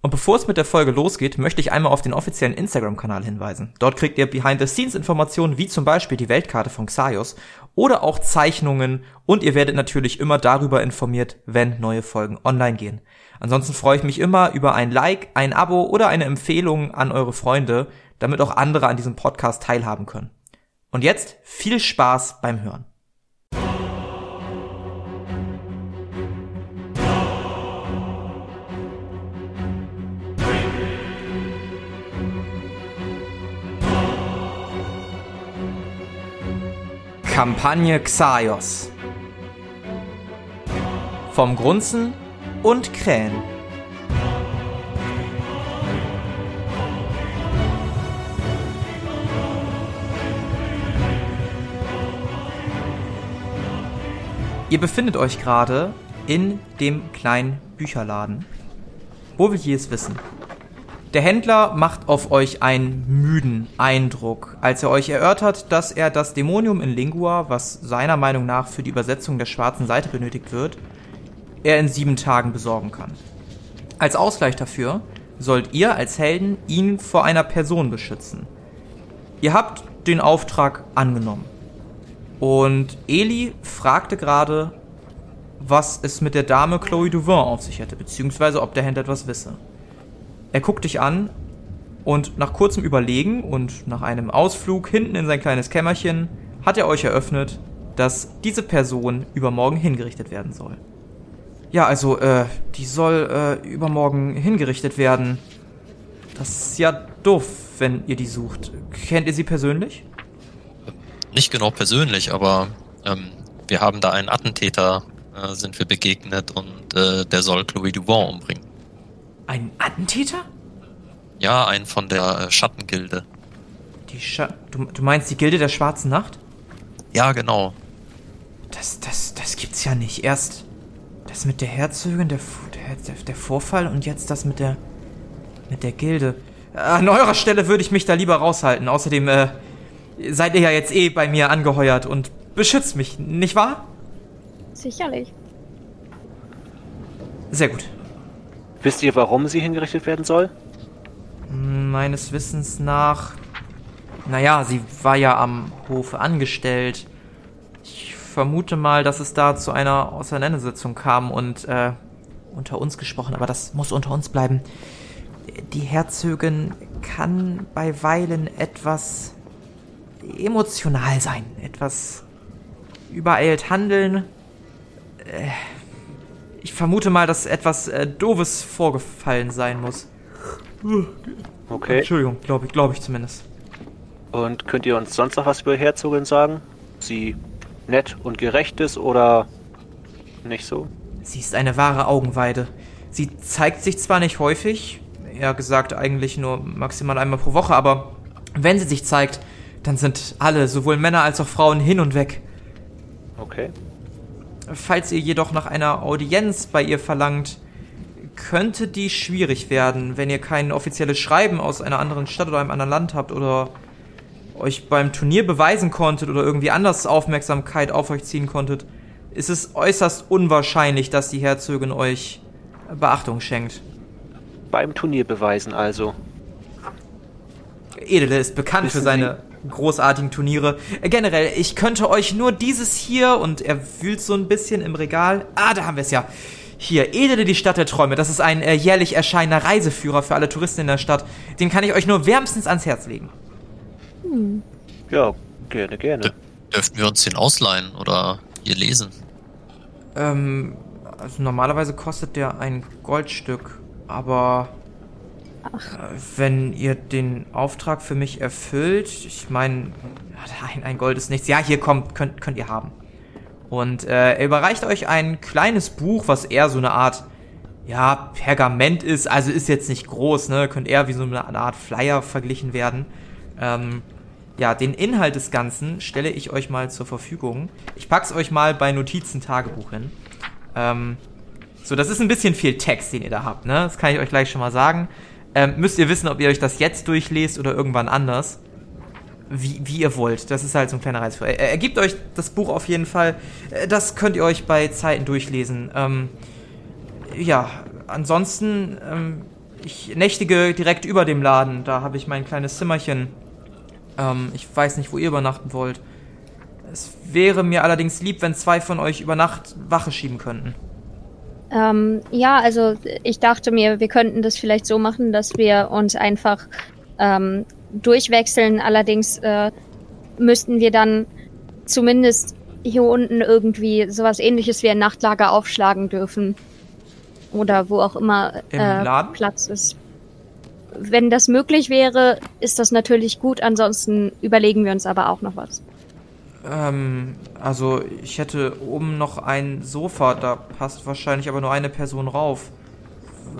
Und bevor es mit der Folge losgeht, möchte ich einmal auf den offiziellen Instagram-Kanal hinweisen. Dort kriegt ihr Behind-the-Scenes-Informationen wie zum Beispiel die Weltkarte von Xaios oder auch Zeichnungen und ihr werdet natürlich immer darüber informiert, wenn neue Folgen online gehen. Ansonsten freue ich mich immer über ein Like, ein Abo oder eine Empfehlung an eure Freunde, damit auch andere an diesem Podcast teilhaben können. Und jetzt viel Spaß beim Hören. Kampagne Xaios. Vom Grunzen und Krähen. Ihr befindet euch gerade in dem kleinen Bücherladen. Wo will es wissen? Der Händler macht auf euch einen müden Eindruck, als er euch erörtert, dass er das Dämonium in Lingua, was seiner Meinung nach für die Übersetzung der schwarzen Seite benötigt wird, er in sieben Tagen besorgen kann. Als Ausgleich dafür sollt ihr als Helden ihn vor einer Person beschützen. Ihr habt den Auftrag angenommen. Und Eli fragte gerade, was es mit der Dame Chloe Duvin auf sich hätte, beziehungsweise ob der Händler etwas wisse. Er guckt dich an und nach kurzem Überlegen und nach einem Ausflug hinten in sein kleines Kämmerchen hat er euch eröffnet, dass diese Person übermorgen hingerichtet werden soll. Ja, also, äh, die soll äh, übermorgen hingerichtet werden. Das ist ja doof, wenn ihr die sucht. Kennt ihr sie persönlich? Nicht genau persönlich, aber ähm, wir haben da einen Attentäter, äh, sind wir begegnet und äh, der soll Chloe Duvon umbringen. Ein Attentäter? Ja, ein von der äh, Schattengilde. Die Scha du, du meinst die Gilde der Schwarzen Nacht? Ja, genau. Das, das, das gibt's ja nicht. Erst das mit der Herzogin, der, der, der Vorfall und jetzt das mit der, mit der Gilde. An eurer Stelle würde ich mich da lieber raushalten. Außerdem, äh, seid ihr ja jetzt eh bei mir angeheuert und beschützt mich, nicht wahr? Sicherlich. Sehr gut. Wisst ihr, warum sie hingerichtet werden soll? Meines Wissens nach. Naja, sie war ja am Hofe angestellt. Ich vermute mal, dass es da zu einer Auseinandersetzung kam und äh, unter uns gesprochen, aber das muss unter uns bleiben. Die Herzogin kann bei Weilen etwas emotional sein, etwas übereilt handeln. Äh, ich vermute mal, dass etwas äh, Doofes vorgefallen sein muss. Okay. Entschuldigung, glaube ich, glaube ich zumindest. Und könnt ihr uns sonst noch was über Herzogin sagen? Sie nett und gerecht ist oder nicht so? Sie ist eine wahre Augenweide. Sie zeigt sich zwar nicht häufig, eher gesagt eigentlich nur maximal einmal pro Woche, aber wenn sie sich zeigt, dann sind alle, sowohl Männer als auch Frauen, hin und weg. Okay. Falls ihr jedoch nach einer Audienz bei ihr verlangt, könnte die schwierig werden, wenn ihr kein offizielles Schreiben aus einer anderen Stadt oder einem anderen Land habt oder euch beim Turnier beweisen konntet oder irgendwie anders Aufmerksamkeit auf euch ziehen konntet, ist es äußerst unwahrscheinlich, dass die Herzogin euch Beachtung schenkt. Beim Turnier beweisen also. Edele ist bekannt Wissen für seine großartigen Turniere. Äh, Generell, ich könnte euch nur dieses hier und er wühlt so ein bisschen im Regal. Ah, da haben wir es ja. Hier, Edele, die Stadt der Träume. Das ist ein äh, jährlich erscheinender Reiseführer für alle Touristen in der Stadt. Den kann ich euch nur wärmstens ans Herz legen. Ja, gerne, gerne. D dürften wir uns den ausleihen oder hier lesen? Ähm, also normalerweise kostet der ein Goldstück, aber äh, wenn ihr den Auftrag für mich erfüllt, ich meine, ein, ein Gold ist nichts. Ja, hier kommt, könnt, könnt ihr haben. Und äh, er überreicht euch ein kleines Buch, was eher so eine Art, ja, Pergament ist. Also ist jetzt nicht groß, ne? Könnt eher wie so eine Art Flyer verglichen werden. Ähm, ja, den Inhalt des Ganzen stelle ich euch mal zur Verfügung. Ich pack's euch mal bei Notizen Tagebuch hin. Ähm, so, das ist ein bisschen viel Text, den ihr da habt, ne? Das kann ich euch gleich schon mal sagen. Ähm, müsst ihr wissen, ob ihr euch das jetzt durchlest oder irgendwann anders. Wie, wie ihr wollt. Das ist halt so ein kleiner Reizführer. Er, er gibt euch das Buch auf jeden Fall. Äh, Das könnt ihr euch bei Zeiten durchlesen. Ähm, ja, ansonsten, ähm, ich nächtige direkt über dem Laden. Da habe ich mein kleines Zimmerchen. Ähm, ich weiß nicht, wo ihr übernachten wollt. Es wäre mir allerdings lieb, wenn zwei von euch über Nacht Wache schieben könnten. Ähm, ja, also ich dachte mir, wir könnten das vielleicht so machen, dass wir uns einfach ähm, durchwechseln. Allerdings äh, müssten wir dann zumindest hier unten irgendwie sowas ähnliches wie ein Nachtlager aufschlagen dürfen. Oder wo auch immer Im äh? Platz ist. Wenn das möglich wäre, ist das natürlich gut. Ansonsten überlegen wir uns aber auch noch was. Ähm, also ich hätte oben noch ein Sofa, da passt wahrscheinlich aber nur eine Person rauf.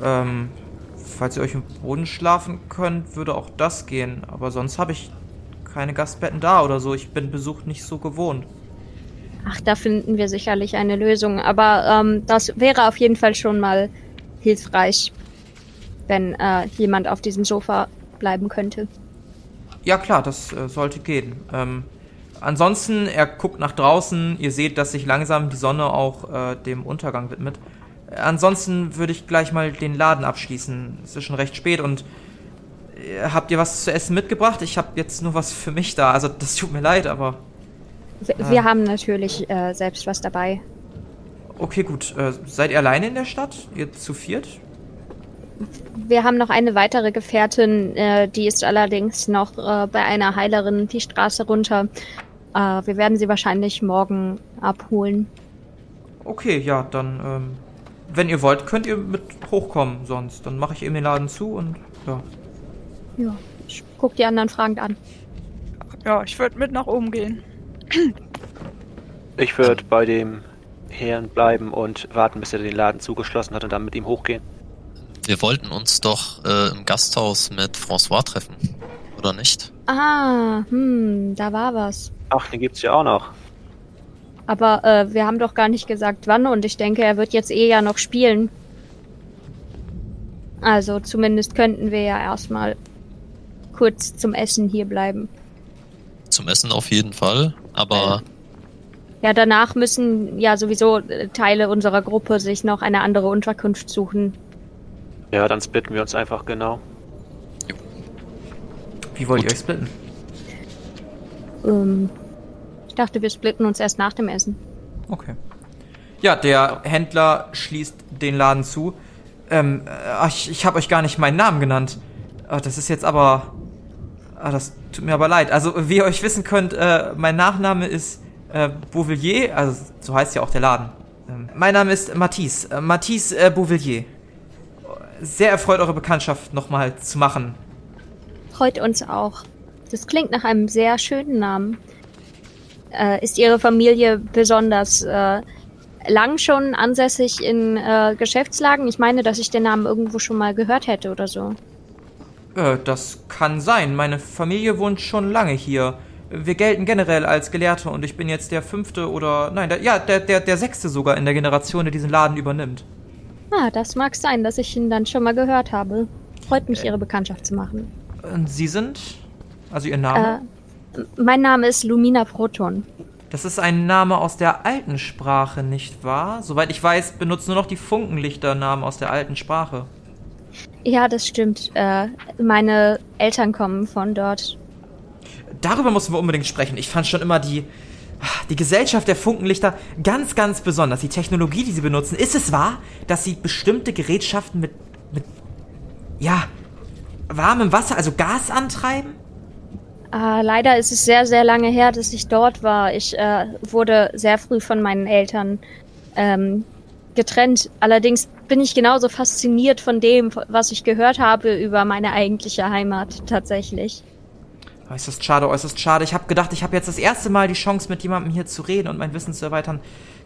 Ähm, falls ihr euch im Boden schlafen könnt, würde auch das gehen. Aber sonst habe ich keine Gastbetten da oder so. Ich bin Besuch nicht so gewohnt. Ach, da finden wir sicherlich eine Lösung. Aber ähm, das wäre auf jeden Fall schon mal hilfreich, wenn äh, jemand auf diesem Sofa bleiben könnte. Ja klar, das äh, sollte gehen. Ähm, ansonsten, er guckt nach draußen. Ihr seht, dass sich langsam die Sonne auch äh, dem Untergang widmet. Äh, ansonsten würde ich gleich mal den Laden abschließen. Es ist schon recht spät und äh, habt ihr was zu essen mitgebracht? Ich habe jetzt nur was für mich da. Also das tut mir leid, aber Wir, Ah. wir haben natürlich äh, selbst was dabei. okay, gut. Äh, seid ihr alleine in der Stadt? Ihr zu viert? Wir haben noch eine weitere Gefährtin, äh, die ist allerdings noch äh, bei einer Heilerin die Straße runter. Äh, wir werden sie wahrscheinlich morgen abholen. Okay, ja, dann, ähm, wenn ihr wollt, könnt ihr mit hochkommen sonst. Dann mache ich eben den Laden zu und ja. Ja. Ich guck die anderen fragend an. Ja, ich würde mit nach oben gehen. Ich würde bei dem Herrn bleiben und warten, bis er den Laden zugeschlossen hat und dann mit ihm hochgehen. Wir wollten uns doch äh, im Gasthaus mit François treffen, oder nicht? Ah, hm, da war was. Ach, den gibt's ja auch noch. Aber äh, wir haben doch gar nicht gesagt, wann und ich denke, er wird jetzt eh ja noch spielen. Also zumindest könnten wir ja erstmal kurz zum Essen hier bleiben. Zum Essen auf jeden Fall, aber Ja, danach müssen ja sowieso äh, Teile unserer Gruppe sich noch eine andere Unterkunft suchen. Ja, dann splitten wir uns einfach genau. Wie wollt ihr Gut. euch splitten? Ähm, ich dachte, wir splitten uns erst nach dem Essen. Okay. Ja, der Händler schließt den Laden zu. Ähm, äh, ich, ich habe euch gar nicht meinen Namen genannt. Ah, das ist jetzt aber. Ah, das tut mir aber leid. Also, wie ihr euch wissen könnt, äh, mein Nachname ist äh, Beauvillier, also so heißt ja auch der Laden. Ähm, mein Name ist Matisse, äh, Matisse äh, Beauvillier. Sehr erfreut, eure Bekanntschaft nochmal zu machen. Freut uns auch. Das klingt nach einem sehr schönen Namen. Äh, ist Ihre Familie besonders äh, lang schon ansässig in äh, Geschäftslagen? Ich meine, dass ich den Namen irgendwo schon mal gehört hätte oder so. Äh, das kann sein. Meine Familie wohnt schon lange hier. Wir gelten generell als Gelehrte und ich bin jetzt der fünfte oder nein, der, ja, der, der, der sechste sogar in der Generation, der diesen Laden übernimmt. Ah, das mag sein, dass ich ihn dann schon mal gehört habe. Freut mich, Ihre Bekanntschaft zu machen. Und Sie sind? Also Ihr Name? Äh, mein Name ist Lumina Proton. Das ist ein Name aus der alten Sprache, nicht wahr? Soweit ich weiß, benutzen nur noch die Funkenlichter Namen aus der alten Sprache. Ja, das stimmt. Äh, meine Eltern kommen von dort. Darüber müssen wir unbedingt sprechen. Ich fand schon immer die, die Gesellschaft der Funkenlichter ganz, ganz besonders. Die Technologie, die sie benutzen. Ist es wahr, dass sie bestimmte Gerätschaften mit, mit, ja, warmem Wasser, also Gas antreiben? Äh, leider ist es sehr, sehr lange her, dass ich dort war. Ich äh, wurde sehr früh von meinen Eltern ähm, getrennt. Allerdings bin ich genauso fasziniert von dem, was ich gehört habe über meine eigentliche Heimat tatsächlich. Äußerst schade, äußerst schade. Ich habe gedacht, ich habe jetzt das erste Mal die Chance, mit jemandem hier zu reden und mein Wissen zu erweitern.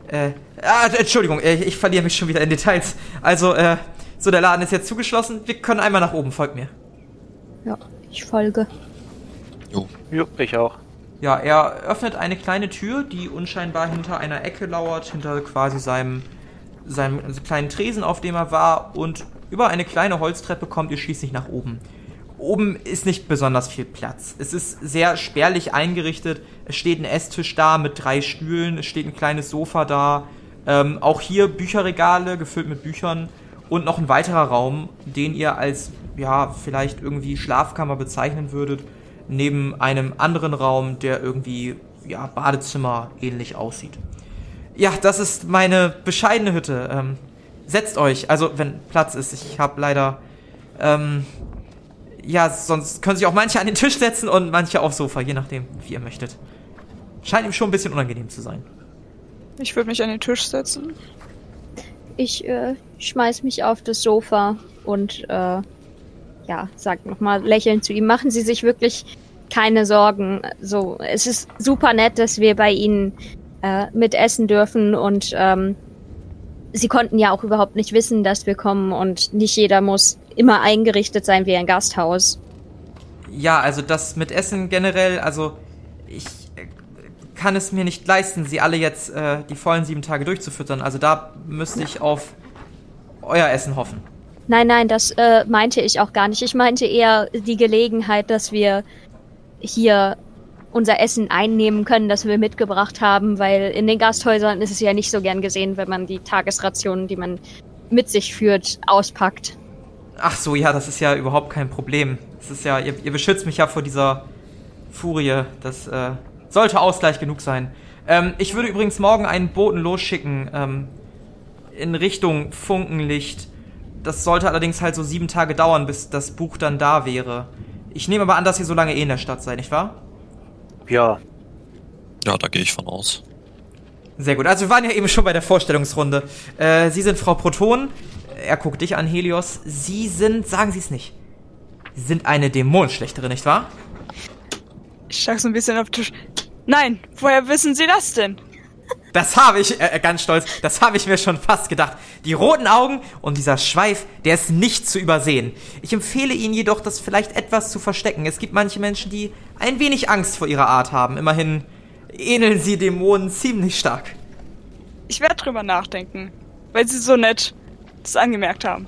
Äh, ah, Entschuldigung, äh, ich verliere mich schon wieder in Details. Also, äh, so, der Laden ist jetzt zugeschlossen. Wir können einmal nach oben, folgt mir. Ja, ich folge. Jo, ich auch. Ja, er öffnet eine kleine Tür, die unscheinbar hinter einer Ecke lauert, hinter quasi seinem, seinem kleinen Tresen, auf dem er war, und über eine kleine Holztreppe kommt ihr schließlich nach oben. Oben ist nicht besonders viel Platz. Es ist sehr spärlich eingerichtet. Es steht ein Esstisch da mit drei Stühlen, es steht ein kleines Sofa da. Ähm, auch hier Bücherregale gefüllt mit Büchern und noch ein weiterer Raum, den ihr als, ja, vielleicht irgendwie Schlafkammer bezeichnen würdet, neben einem anderen Raum, der irgendwie, ja, Badezimmer ähnlich aussieht. Ja, das ist meine bescheidene Hütte. Ähm, setzt euch, also wenn Platz ist. Ich habe leider, ähm, ja, sonst können sich auch manche an den Tisch setzen und manche aufs Sofa, je nachdem, wie ihr möchtet. Scheint ihm schon ein bisschen unangenehm zu sein. Ich würde mich an den Tisch setzen. Ich äh, schmeiß mich auf das Sofa und äh, ja, sag nochmal lächelnd zu ihm, machen Sie sich wirklich keine Sorgen. So, es ist super nett, dass wir bei Ihnen äh, mitessen dürfen und ähm, Sie konnten ja auch überhaupt nicht wissen, dass wir kommen und nicht jeder muss immer eingerichtet sein wie ein Gasthaus. Ja, also das mit Essen generell, also ich äh, kann es mir nicht leisten, sie alle jetzt äh, die vollen sieben Tage durchzufüttern. Also da müsste ich auf euer Essen hoffen. Nein, nein, das äh, meinte ich auch gar nicht. Ich meinte eher die Gelegenheit, dass wir hier unser Essen einnehmen können, das wir mitgebracht haben, weil in den Gasthäusern ist es ja nicht so gern gesehen, wenn man die Tagesrationen, die man mit sich führt, auspackt. Ach so, ja, das ist ja überhaupt kein Problem. Das ist ja, ihr, ihr beschützt mich ja vor dieser Furie. Das äh, sollte Ausgleich genug sein. Ähm, ich würde übrigens morgen einen Boten losschicken ähm, in Richtung Funkenlicht. Das sollte allerdings halt so sieben Tage dauern, bis das Buch dann da wäre. Ich nehme aber an, dass ihr so lange eh in der Stadt seid, nicht wahr? Ja, Ja, da gehe ich von aus. Sehr gut. Also wir waren ja eben schon bei der Vorstellungsrunde. Äh, Sie sind Frau Proton. Er guckt dich an, Helios. Sie sind, sagen Sie es nicht. Sie sind eine Dämonenschlechterin, nicht wahr? Ich schlag so ein bisschen auf den Tisch. Nein, woher wissen Sie das denn? Das habe ich, äh, ganz stolz, das habe ich mir schon fast gedacht. Die roten Augen und dieser Schweif, der ist nicht zu übersehen. Ich empfehle Ihnen jedoch, das vielleicht etwas zu verstecken. Es gibt manche Menschen, die ein wenig Angst vor ihrer Art haben. Immerhin ähneln sie Dämonen ziemlich stark. Ich werde drüber nachdenken, weil Sie so nett das angemerkt haben.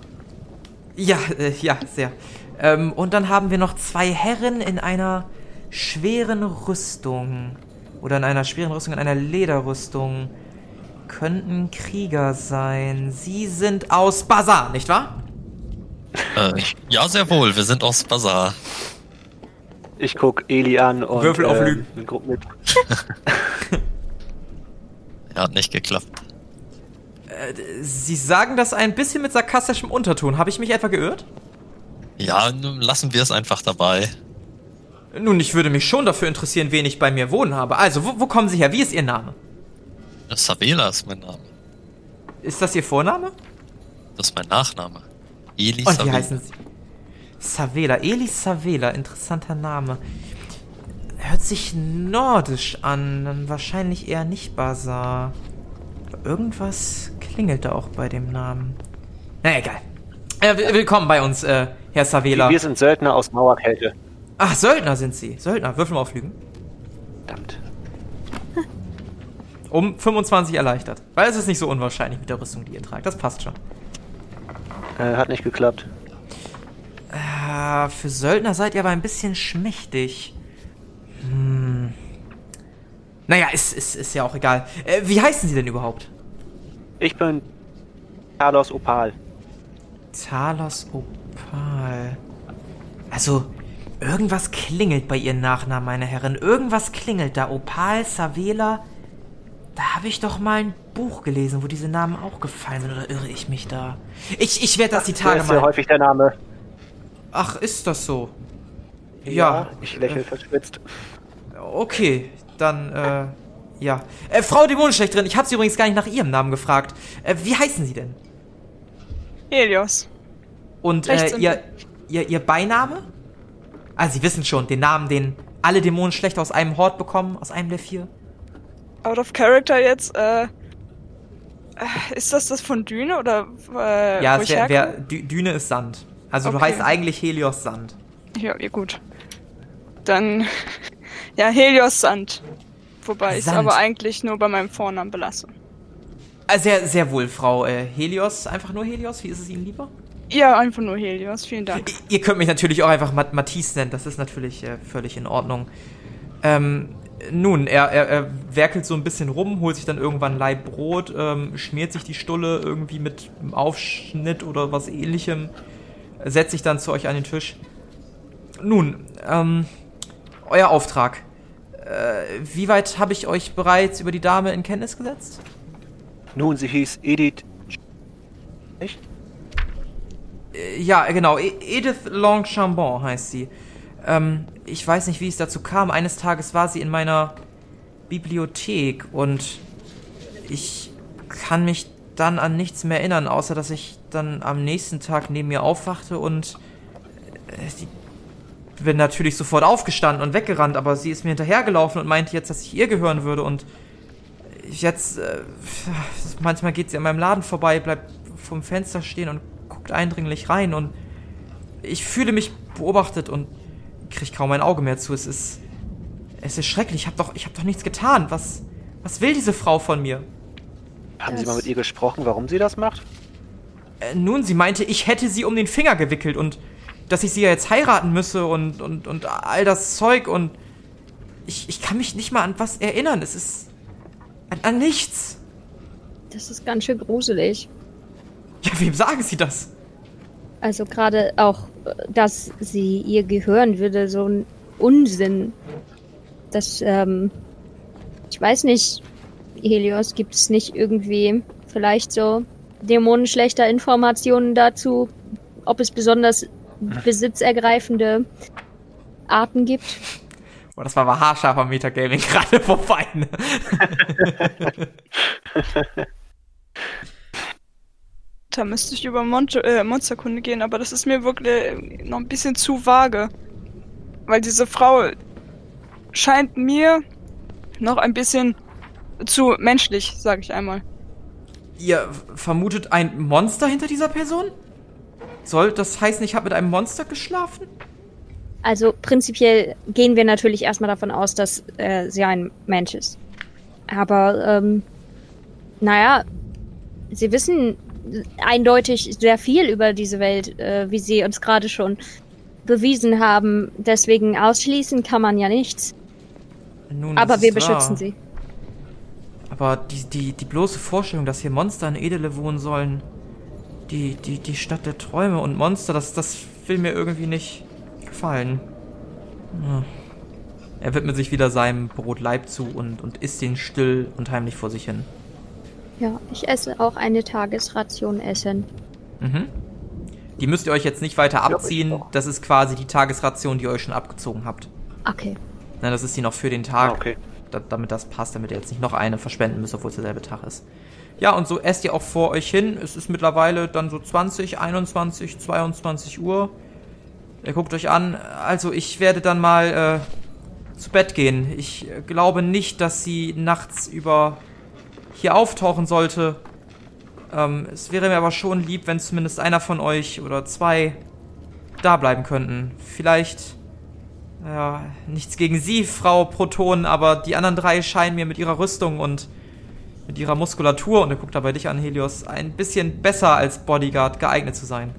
Ja, äh, ja, sehr. Ähm, und dann haben wir noch zwei Herren in einer schweren Rüstung. Oder in einer schweren Rüstung, in einer Lederrüstung. Könnten Krieger sein. Sie sind aus Bazar, nicht wahr? Äh, ja, sehr wohl. Wir sind aus Bazar. ich guck Eli an und Würfel auf ähm, Lügen. guck mit. Ja, hat nicht geklappt. Sie sagen das ein bisschen mit sarkastischem Unterton. Habe ich mich etwa geirrt? Ja, nun lassen wir es einfach dabei. Nun, ich würde mich schon dafür interessieren, wen ich bei mir wohnen habe. Also, wo, wo kommen Sie her? Wie ist Ihr Name? Savela ist mein Name. Ist das Ihr Vorname? Das ist mein Nachname. Eli Und wie Savela. heißen Sie? Savela, Eli Savela, interessanter Name. Hört sich nordisch an, dann wahrscheinlich eher nicht. Aber irgendwas klingelt da auch bei dem Namen. Na egal. Äh, will- willkommen bei uns, äh, Herr Savela. Wir sind Söldner aus Mauerkälte. Ach, Söldner sind Sie. Söldner, Würfel mal auflügen. Verdammt. Um 25 erleichtert. Weil es ist nicht so unwahrscheinlich mit der Rüstung, die ihr tragt. Das passt schon. Äh, hat nicht geklappt. Äh, für Söldner seid ihr aber ein bisschen schmächtig. Hm. Naja, ist, ist, ist ja auch egal. Äh, wie heißen sie denn überhaupt? Ich bin Carlos Opal. Talos Opal. Also, irgendwas klingelt bei ihren Nachnamen, meine Herren. Irgendwas klingelt da. Opal, Savela. Da habe ich doch mal ein Buch gelesen, wo diese Namen auch gefallen sind. Oder irre ich mich da? Ich, ich werde das die Das Tage ist sehr mal. häufig der Name. Ach, ist das so? Ja. Ich lächle verschwitzt. Okay, dann, äh, ja. Äh, Frau Dämonenschlechterin, ich habe Sie übrigens gar nicht nach Ihrem Namen gefragt. Äh, wie heißen Sie denn? Helios. Und äh, ihr, ihr, ihr Beiname? Ah, Sie wissen schon, den Namen, den alle Dämonenschlechter aus einem Hort bekommen, aus einem der vier. Out of Character jetzt, äh. äh, Ist das das von Düne oder äh, ja, es wär, wär, Düne ist Sand. Also du Okay. heißt eigentlich Helios Sand. Ja, ja, gut. Dann. Ja, Helios Sand. Wobei ich es aber eigentlich nur bei meinem Vornamen belasse. Ah, sehr, sehr wohl, Frau äh, Helios. Einfach nur Helios, wie ist es Ihnen lieber? Ja, einfach nur Helios. Vielen Dank. Ihr könnt mich natürlich auch einfach Mat Matisse nennen, das ist natürlich äh, völlig in Ordnung. Ähm, Nun, er, er, er werkelt so ein bisschen rum, holt sich dann irgendwann ein Laib Brot, ähm, schmiert sich die Stulle irgendwie mit einem Aufschnitt oder was ähnlichem, setzt sich dann zu euch an den Tisch. Nun, ähm, euer Auftrag. Äh, wie weit habe ich euch bereits über die Dame in Kenntnis gesetzt? Nun, sie hieß Edith. Nicht? Ja, genau. E- Edith Longchambon heißt sie. Ähm, ich weiß nicht, wie es dazu kam. Eines Tages war sie in meiner Bibliothek und ich kann mich dann an nichts mehr erinnern, außer dass ich dann am nächsten Tag neben ihr aufwachte und äh, bin natürlich sofort aufgestanden und weggerannt, aber sie ist mir hinterhergelaufen und meinte jetzt, dass ich ihr gehören würde und jetzt äh, manchmal geht sie an meinem Laden vorbei, bleibt vom Fenster stehen und guckt eindringlich rein und ich fühle mich beobachtet und kriege kaum ein Auge mehr zu. Es ist es ist schrecklich. Ich habe doch ich habe doch nichts getan. Was was will diese Frau von mir? Haben Sie mal mit ihr gesprochen, warum sie das macht? Äh, nun, sie meinte, ich hätte sie um den Finger gewickelt und dass ich sie ja jetzt heiraten müsse und und und all das Zeug und ich, ich kann mich nicht mal an was erinnern. Es ist an, an nichts. Das ist ganz schön gruselig. Ja, wem sagen Sie das? Also gerade auch, äh, dass sie ihr gehören würde, so ein Unsinn. Das, ähm, ich weiß nicht, Helios, gibt es nicht irgendwie vielleicht so dämonenschlechter Informationen dazu, ob es besonders besitzergreifende Arten gibt? Boah, das war aber haarscharfer Metagaming gerade vorbei. Ne? Da müsste ich über Mon äh, Monsterkunde gehen, aber das ist mir wirklich noch ein bisschen zu vage. Weil diese Frau scheint mir noch ein bisschen zu menschlich, sag ich einmal. Ihr vermutet ein Monster hinter dieser Person? Soll das heißen, ich habe mit einem Monster geschlafen? Also prinzipiell gehen wir natürlich erstmal davon aus, dass äh, sie ein Mensch ist. Aber, ähm, naja, sie wissen eindeutig sehr viel über diese Welt, äh, wie sie uns gerade schon bewiesen haben. Deswegen ausschließen kann man ja nichts. Nun, Aber wir wahr. beschützen sie. Aber die, die, die bloße Vorstellung, dass hier Monster in Edele wohnen sollen, die, die, die Stadt der Träume und Monster, das, das will mir irgendwie nicht gefallen. Hm. Er widmet sich wieder seinem Brot Leib zu und, und isst ihn still und heimlich vor sich hin. Ja, ich esse auch eine Tagesration Essen. Mhm. Die müsst ihr euch jetzt nicht weiter abziehen. Das ist quasi die Tagesration, die ihr euch schon abgezogen habt. Okay. Na, das ist die noch für den Tag. Ah, okay. da, damit das passt, damit ihr jetzt nicht noch eine verschwenden müsst, obwohl es derselbe Tag ist. Ja, und so esst ihr auch vor euch hin. Es ist mittlerweile dann so 20, 21, 22 Uhr. Ihr guckt euch an. Also ich werde dann mal äh, zu Bett gehen. Ich äh, glaube nicht, dass sie nachts über hier auftauchen sollte. Ähm, es wäre mir aber schon lieb, wenn zumindest einer von euch oder zwei da bleiben könnten. Vielleicht ja, nichts gegen Sie, Frau Proton, aber die anderen drei scheinen mir mit ihrer Rüstung und mit ihrer Muskulatur, und er guckt dabei dich an, Helios, ein bisschen besser als Bodyguard geeignet zu sein.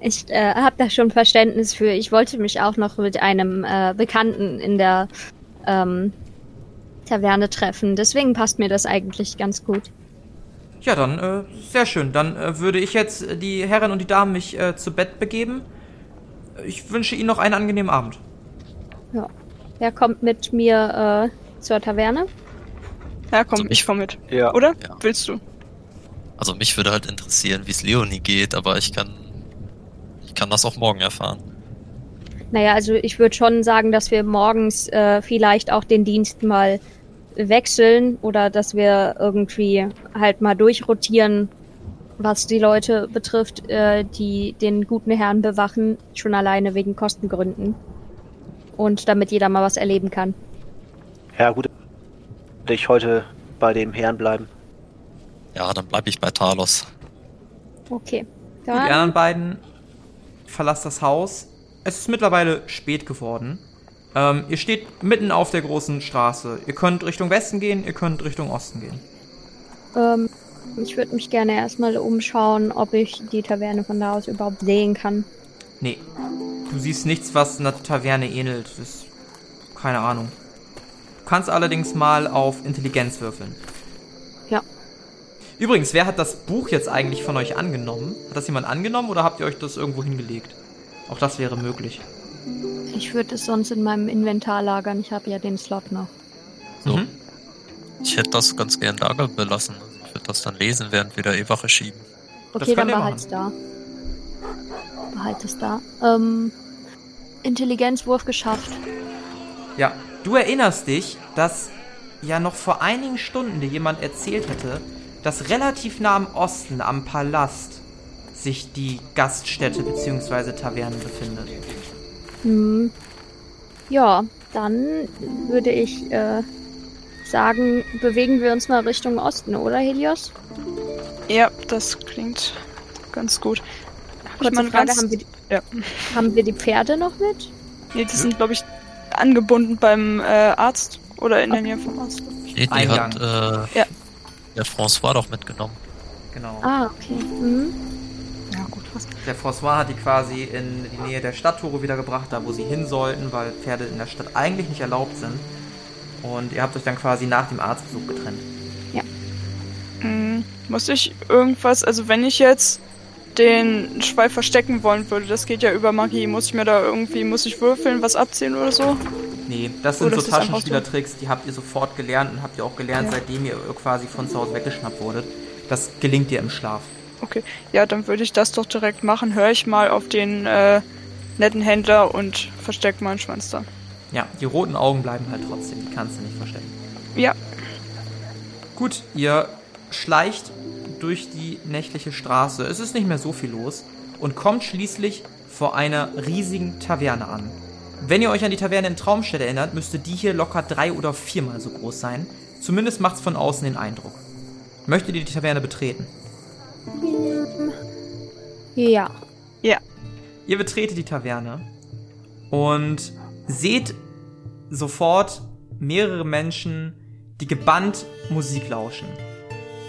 Ich äh, habe da schon Verständnis für. Ich wollte mich auch noch mit einem äh, Bekannten in der ähm, Taverne treffen. Deswegen passt mir das eigentlich ganz gut. Ja, dann, äh, sehr schön. Dann äh, würde ich jetzt die Herren und die Damen mich äh, zu Bett begeben. Ich wünsche Ihnen noch einen angenehmen Abend. Ja. Wer kommt mit mir äh, zur Taverne? Ja, komm, Also ich komm mit. Ja. Oder? Ja. Willst du? Also mich würde halt interessieren, wie es Leonie geht, aber ich kann, ich kann das auch morgen erfahren. Naja, also ich würde schon sagen, dass wir morgens äh, vielleicht auch den Dienst mal wechseln oder dass wir irgendwie halt mal durchrotieren, was die Leute betrifft, äh, die den guten Herrn bewachen, schon alleine wegen Kostengründen. Und damit jeder mal was erleben kann. Ja, gut. Werde ich heute bei dem Herrn bleiben. Ja, dann bleibe ich bei Talos. Okay. Gut, die Dann, anderen beiden verlasst das Haus. Es ist mittlerweile spät geworden. Ähm, ihr steht mitten auf der großen Straße. Ihr könnt Richtung Westen gehen, ihr könnt Richtung Osten gehen. ähm, ich würde mich gerne erstmal umschauen, ob ich die Taverne von da aus überhaupt sehen kann. Nee. Du siehst nichts, was einer Taverne ähnelt. Das ist keine Ahnung. Du kannst allerdings mal auf Intelligenz würfeln. Ja. Übrigens, wer hat das Buch jetzt eigentlich von euch angenommen? Hat das jemand angenommen oder habt ihr euch das irgendwo hingelegt? Auch das wäre möglich. Ich würde es sonst in meinem Inventar lagern. Ich habe ja den Slot noch. So. Mhm. Ich hätte das ganz gern da belassen. Also ich würde das dann lesen, während wir da E-Wache schieben. Okay, dann behalt's da. Behalt es da. Ähm, Intelligenzwurf geschafft. Ja, du erinnerst dich, dass ja noch vor einigen Stunden dir jemand erzählt hätte, dass relativ nah am Osten am Palast sich die Gaststätte bzw. Taverne befindet. Hm. Ja, dann würde ich äh, sagen, bewegen wir uns mal Richtung Osten, oder Helios? Ja, das klingt ganz gut. Kurze Frage, ganz- haben wir, die, Ja. haben wir die Pferde noch mit? Nee, die sind, glaube ich, angebunden beim äh, Arzt oder in der Nähe vom Arzt. Nee, die Eingang. hat äh, Ja. der François doch mitgenommen. Genau. Ah, okay. Mhm. Ja? Der François hat die quasi in die Nähe der Stadttore wiedergebracht, da wo sie hin sollten, weil Pferde in der Stadt eigentlich nicht erlaubt sind. Und ihr habt euch dann quasi nach dem Arztbesuch getrennt. Hm, muss ich irgendwas, also wenn ich jetzt den Schweif verstecken wollen würde, das geht ja über Magie, muss ich mir da irgendwie, muss ich würfeln, was abziehen oder so? Nee, das Oh, sind das so ist einfach so. Taschenspielertricks, die habt ihr sofort gelernt und habt ihr auch gelernt, Ja. seitdem ihr quasi von zu Hause weggeschnappt wurdet. Das gelingt dir im Schlaf. Okay, ja, dann würde ich das doch direkt machen. Hör ich mal auf den äh, netten Händler und versteck meinen Schwanz da. Ja, die roten Augen bleiben halt trotzdem, die kannst du nicht verstecken. Ja, Gut, ihr schleicht durch die nächtliche Straße. Es ist nicht mehr so viel los und kommt schließlich vor einer riesigen Taverne an. Wenn ihr euch an die Taverne in Traumstedt erinnert, müsste die hier locker drei oder viermal so groß sein. Zumindest macht's von außen den Eindruck. Möchtet ihr die Taverne betreten? Ja. ja. Ihr betretet die Taverne und seht sofort mehrere Menschen, die gebannt Musik lauschen.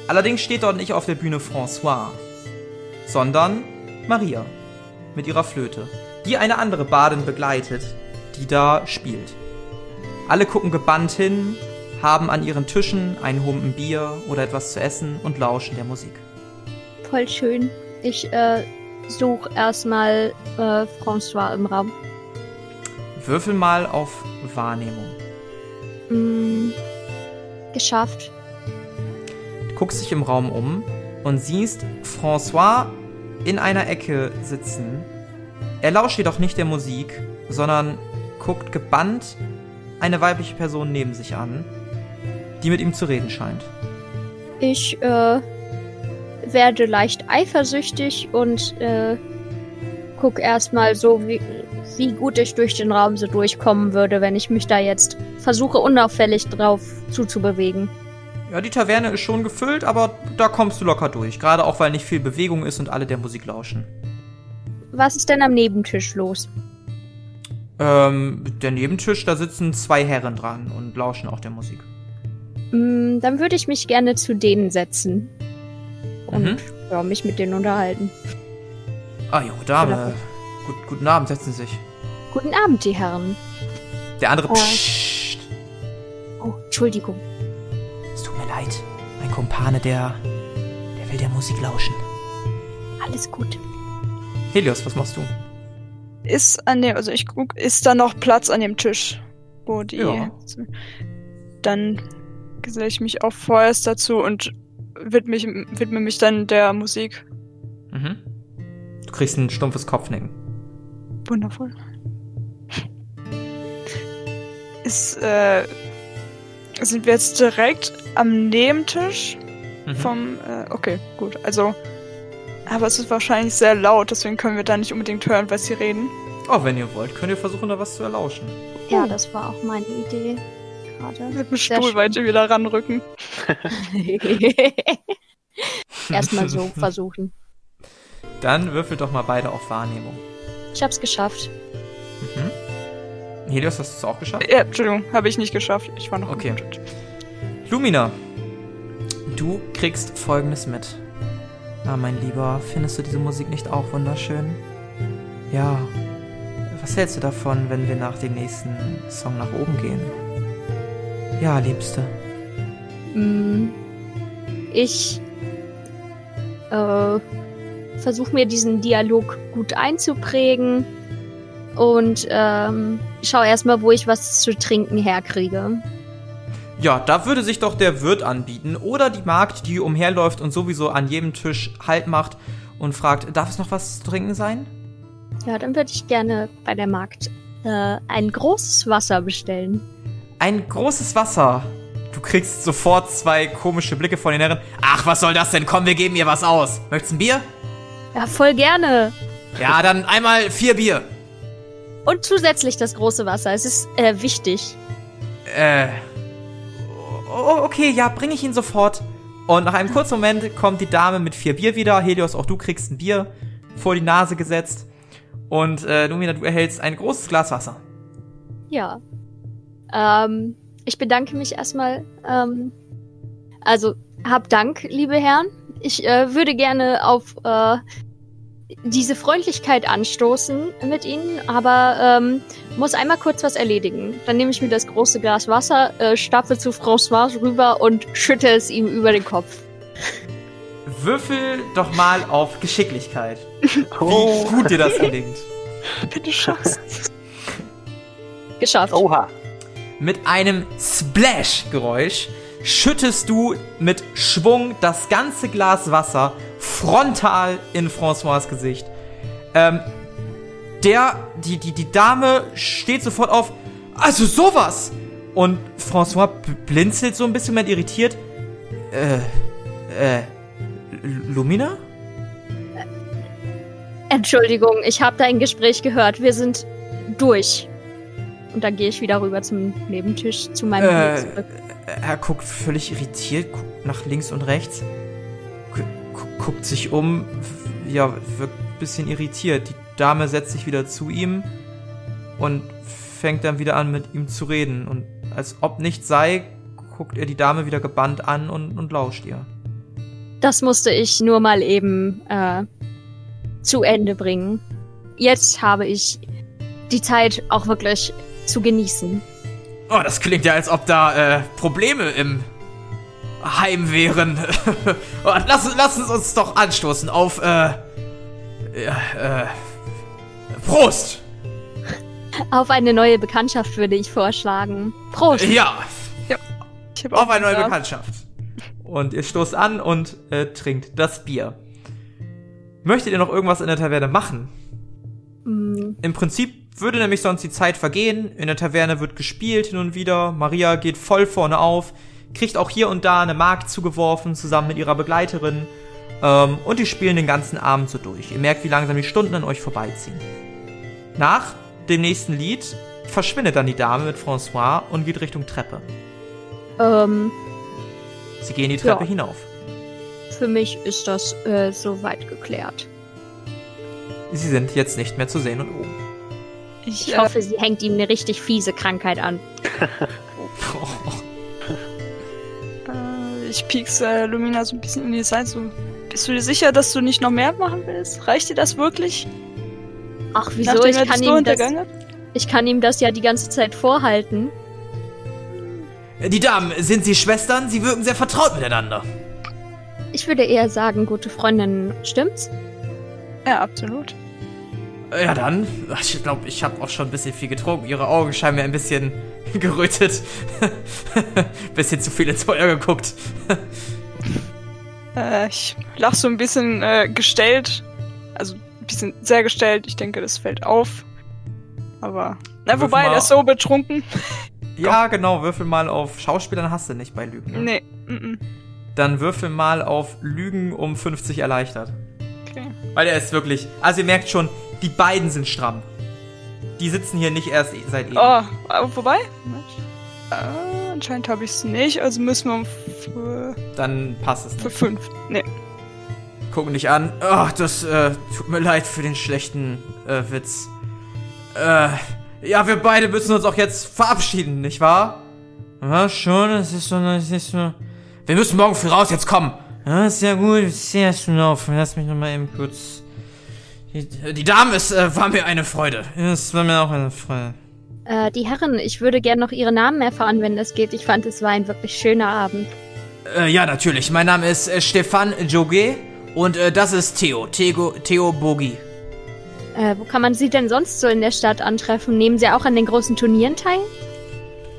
Allerdings steht dort nicht auf der Bühne François, sondern Maria mit ihrer Flöte, die eine andere Badin begleitet, die da spielt. Alle gucken gebannt hin, haben an ihren Tischen einen Humpen Bier oder etwas zu essen und lauschen der Musik. Voll schön. Ich äh, suche erstmal äh, François im Raum. Würfel mal auf Wahrnehmung. Mm, geschafft. Du guckst dich im Raum um und siehst François in einer Ecke sitzen. Er lauscht jedoch nicht der Musik, sondern guckt gebannt eine weibliche Person neben sich an, die mit ihm zu reden scheint. Ich äh, werde leicht eifersüchtig und äh, guck erstmal so, wie, wie gut ich durch den Raum so durchkommen würde, wenn ich mich da jetzt versuche, unauffällig drauf zuzubewegen. Ja, die Taverne ist schon gefüllt, aber da kommst du locker durch. Gerade auch, weil nicht viel Bewegung ist und alle der Musik lauschen. Was ist denn am Nebentisch los? Ähm, der Nebentisch, da sitzen zwei Herren dran und lauschen auch der Musik. Mm, dann würde ich mich gerne zu denen setzen. Und Mhm. ja, mich mit denen unterhalten. Ah, junge Dame. Gut, guten Abend, setzen Sie sich. Guten Abend, die Herren. Der andere, Äh. pssst. Oh, Entschuldigung. Es tut mir leid. Mein Kumpane, der, der will der Musik lauschen. Alles gut. Helios, was machst du? Ist an dem, also ich guck, ist da noch Platz an dem Tisch, wo die. Ja. Dann geselle ich mich auch vorerst dazu und widme mich, widme mich dann der Musik. Mhm. Du kriegst ein stumpfes Kopfnicken. Wundervoll. Ist, äh, sind wir jetzt direkt am Nebentisch Mhm. vom, äh, okay, gut, also, aber es ist wahrscheinlich sehr laut, deswegen können wir da nicht unbedingt hören, was sie reden. Oh, wenn ihr wollt, könnt ihr versuchen, da was zu erlauschen. Ja, das war auch meine Idee gerade. Mit dem Stuhl weiter wieder ranrücken. Erstmal so versuchen. Dann würfelt doch mal beide auf Wahrnehmung. Ich hab's geschafft. Mhm. Helios, hast du es auch geschafft? Ja, Entschuldigung, habe ich nicht geschafft. Ich war noch Okay. gemutet. Lumina, du kriegst folgendes mit. Ah, mein Lieber, findest du diese Musik nicht auch wunderschön? Ja. Was hältst du davon, wenn wir nach dem nächsten Song nach oben gehen? Ja, Liebste. Mm, Ich äh, versuche mir diesen Dialog gut einzuprägen und ähm, schau erstmal, wo ich was zu trinken herkriege. Ja, da würde sich doch der Wirt anbieten oder die Magd, die umherläuft und sowieso an jedem Tisch Halt macht und fragt, darf es noch was zu trinken sein? Ja, dann würde ich gerne bei der Markt äh, ein großes Wasser bestellen. Ein großes Wasser. Du kriegst sofort zwei komische Blicke von den Herren. Ach, was soll das denn? Komm, wir geben ihr was aus. Möchtest du ein Bier? Ja, voll gerne. Ja, dann einmal vier Bier. Und zusätzlich das große Wasser. Es ist äh, wichtig. Äh. Oh, okay, ja, bringe ich ihn sofort. Und nach einem kurzen Moment kommt die Dame mit vier Bier wieder. Helios, auch du kriegst ein Bier vor die Nase gesetzt. Und äh, Lumina, du erhältst ein großes Glas Wasser. Ja. Ähm, ich bedanke mich erstmal. Ähm, also, hab Dank, liebe Herren. Ich äh, würde gerne auf äh, diese Freundlichkeit anstoßen mit Ihnen, aber ähm, muss einmal kurz was erledigen. Dann nehme ich mir das große Glas Wasser, äh, stapfe zu François rüber und schütte es ihm über den Kopf. Würfel doch mal auf Geschicklichkeit. Oh. Wie gut dir das gelingt. Bitte schaffst. Geschafft. Oha. Mit einem Splash-Geräusch schüttest du mit Schwung das ganze Glas Wasser frontal in François Gesicht. Ähm, der, die, die, die Dame steht sofort auf. Also sowas! Und François blinzelt so ein bisschen mehr irritiert. Äh, äh, Lumina? Entschuldigung, ich habe dein Gespräch gehört. Wir sind durch. Und dann gehe ich wieder rüber zum Nebentisch zu meinem Äh, zurück. Er guckt völlig irritiert, guckt nach links und rechts, gu gu guckt sich um, ja, wirkt ein bisschen irritiert. Die Dame setzt sich wieder zu ihm und fängt dann wieder an, mit ihm zu reden. Und als ob nichts sei, guckt er die Dame wieder gebannt an und, und lauscht ihr. Das musste ich nur mal eben äh, zu Ende bringen. Jetzt habe ich die Zeit auch wirklich zu genießen. Oh, das klingt ja, als ob da äh, Probleme im Heim wären. oh, lass, lass uns uns doch anstoßen auf, äh, ja, äh, Prost! Auf eine neue Bekanntschaft würde ich vorschlagen. Prost! Ja, Ich hab auf eine neue. Bekanntschaft. Und ihr stoßt an und äh, trinkt das Bier. Möchtet ihr noch irgendwas in der Taverne machen? Mm, Im Prinzip würde nämlich sonst die Zeit vergehen. In der Taverne wird gespielt hin und wieder. Maria geht voll vorne auf, kriegt auch hier und da eine Magd zugeworfen, zusammen mit ihrer Begleiterin. Ähm, und die spielen den ganzen Abend so durch. Ihr merkt, wie langsam die Stunden an euch vorbeiziehen. Nach dem nächsten Lied verschwindet dann die Dame mit François und geht Richtung Treppe. ähm, Sie gehen die Treppe Ja. hinauf. für mich ist das äh, soweit geklärt. Sie sind jetzt nicht mehr zu sehen und oben. Ich, Ich äh, hoffe, sie hängt ihm eine richtig fiese Krankheit an. äh, ich piekse äh, Lumina so ein bisschen in die Seite. So. Bist du dir sicher, dass du nicht noch mehr machen willst? Reicht dir das wirklich? Ach, wieso? Nachdem Ich kann, ihm das, ich kann ihm das ja die ganze Zeit vorhalten. Die Damen, sind Sie Schwestern? Sie wirken sehr vertraut miteinander. Ich würde eher sagen, gute Freundinnen, stimmt's? Ja, absolut. Ja, dann. Ich glaube, ich habe auch schon ein bisschen viel getrunken. Ihre Augen scheinen mir ein bisschen gerötet. bisschen zu viel ins Feuer geguckt. Äh, ich lach so ein bisschen äh, gestellt. Also ein bisschen sehr gestellt. Ich denke, das fällt auf. Aber. Na, wobei, der ist so betrunken. Ja, genau. Würfel mal auf Schauspielern hast du nicht bei Lügen. Ne? Nee. Mm -mm. Dann würfel mal auf Lügen um 50 erleichtert. Okay. Weil er ist wirklich. Also ihr merkt schon, die beiden sind stramm. Die sitzen hier nicht erst seit eben. Oh, äh, wobei? Äh, anscheinend habe ich es nicht, also müssen wir für, Dann passt es für nicht. fünf. Nee. Gucken dich an. Ach, das äh, tut mir leid für den schlechten äh, Witz. Äh, ja, wir beide müssen uns auch jetzt verabschieden, nicht wahr? Ja, schon, es ist so, es ist so. Wir müssen morgen früh raus, jetzt komm. Ja, ist ja gut, ich sehe ja schon auf. Lass mich noch mal eben kurz. Die, die Dame, es äh, war mir eine Freude. Es war mir auch eine Freude. Äh, die Herren, ich würde gern noch Ihre Namen erfahren, wenn das geht. Ich fand, es war ein wirklich schöner Abend. Äh, ja, natürlich. Mein Name ist äh, Stefan Joge und äh, das ist Theo. Theo, Theo Bogi. Äh, wo kann man Sie denn sonst so in der Stadt antreffen? Nehmen Sie auch an den großen Turnieren teil?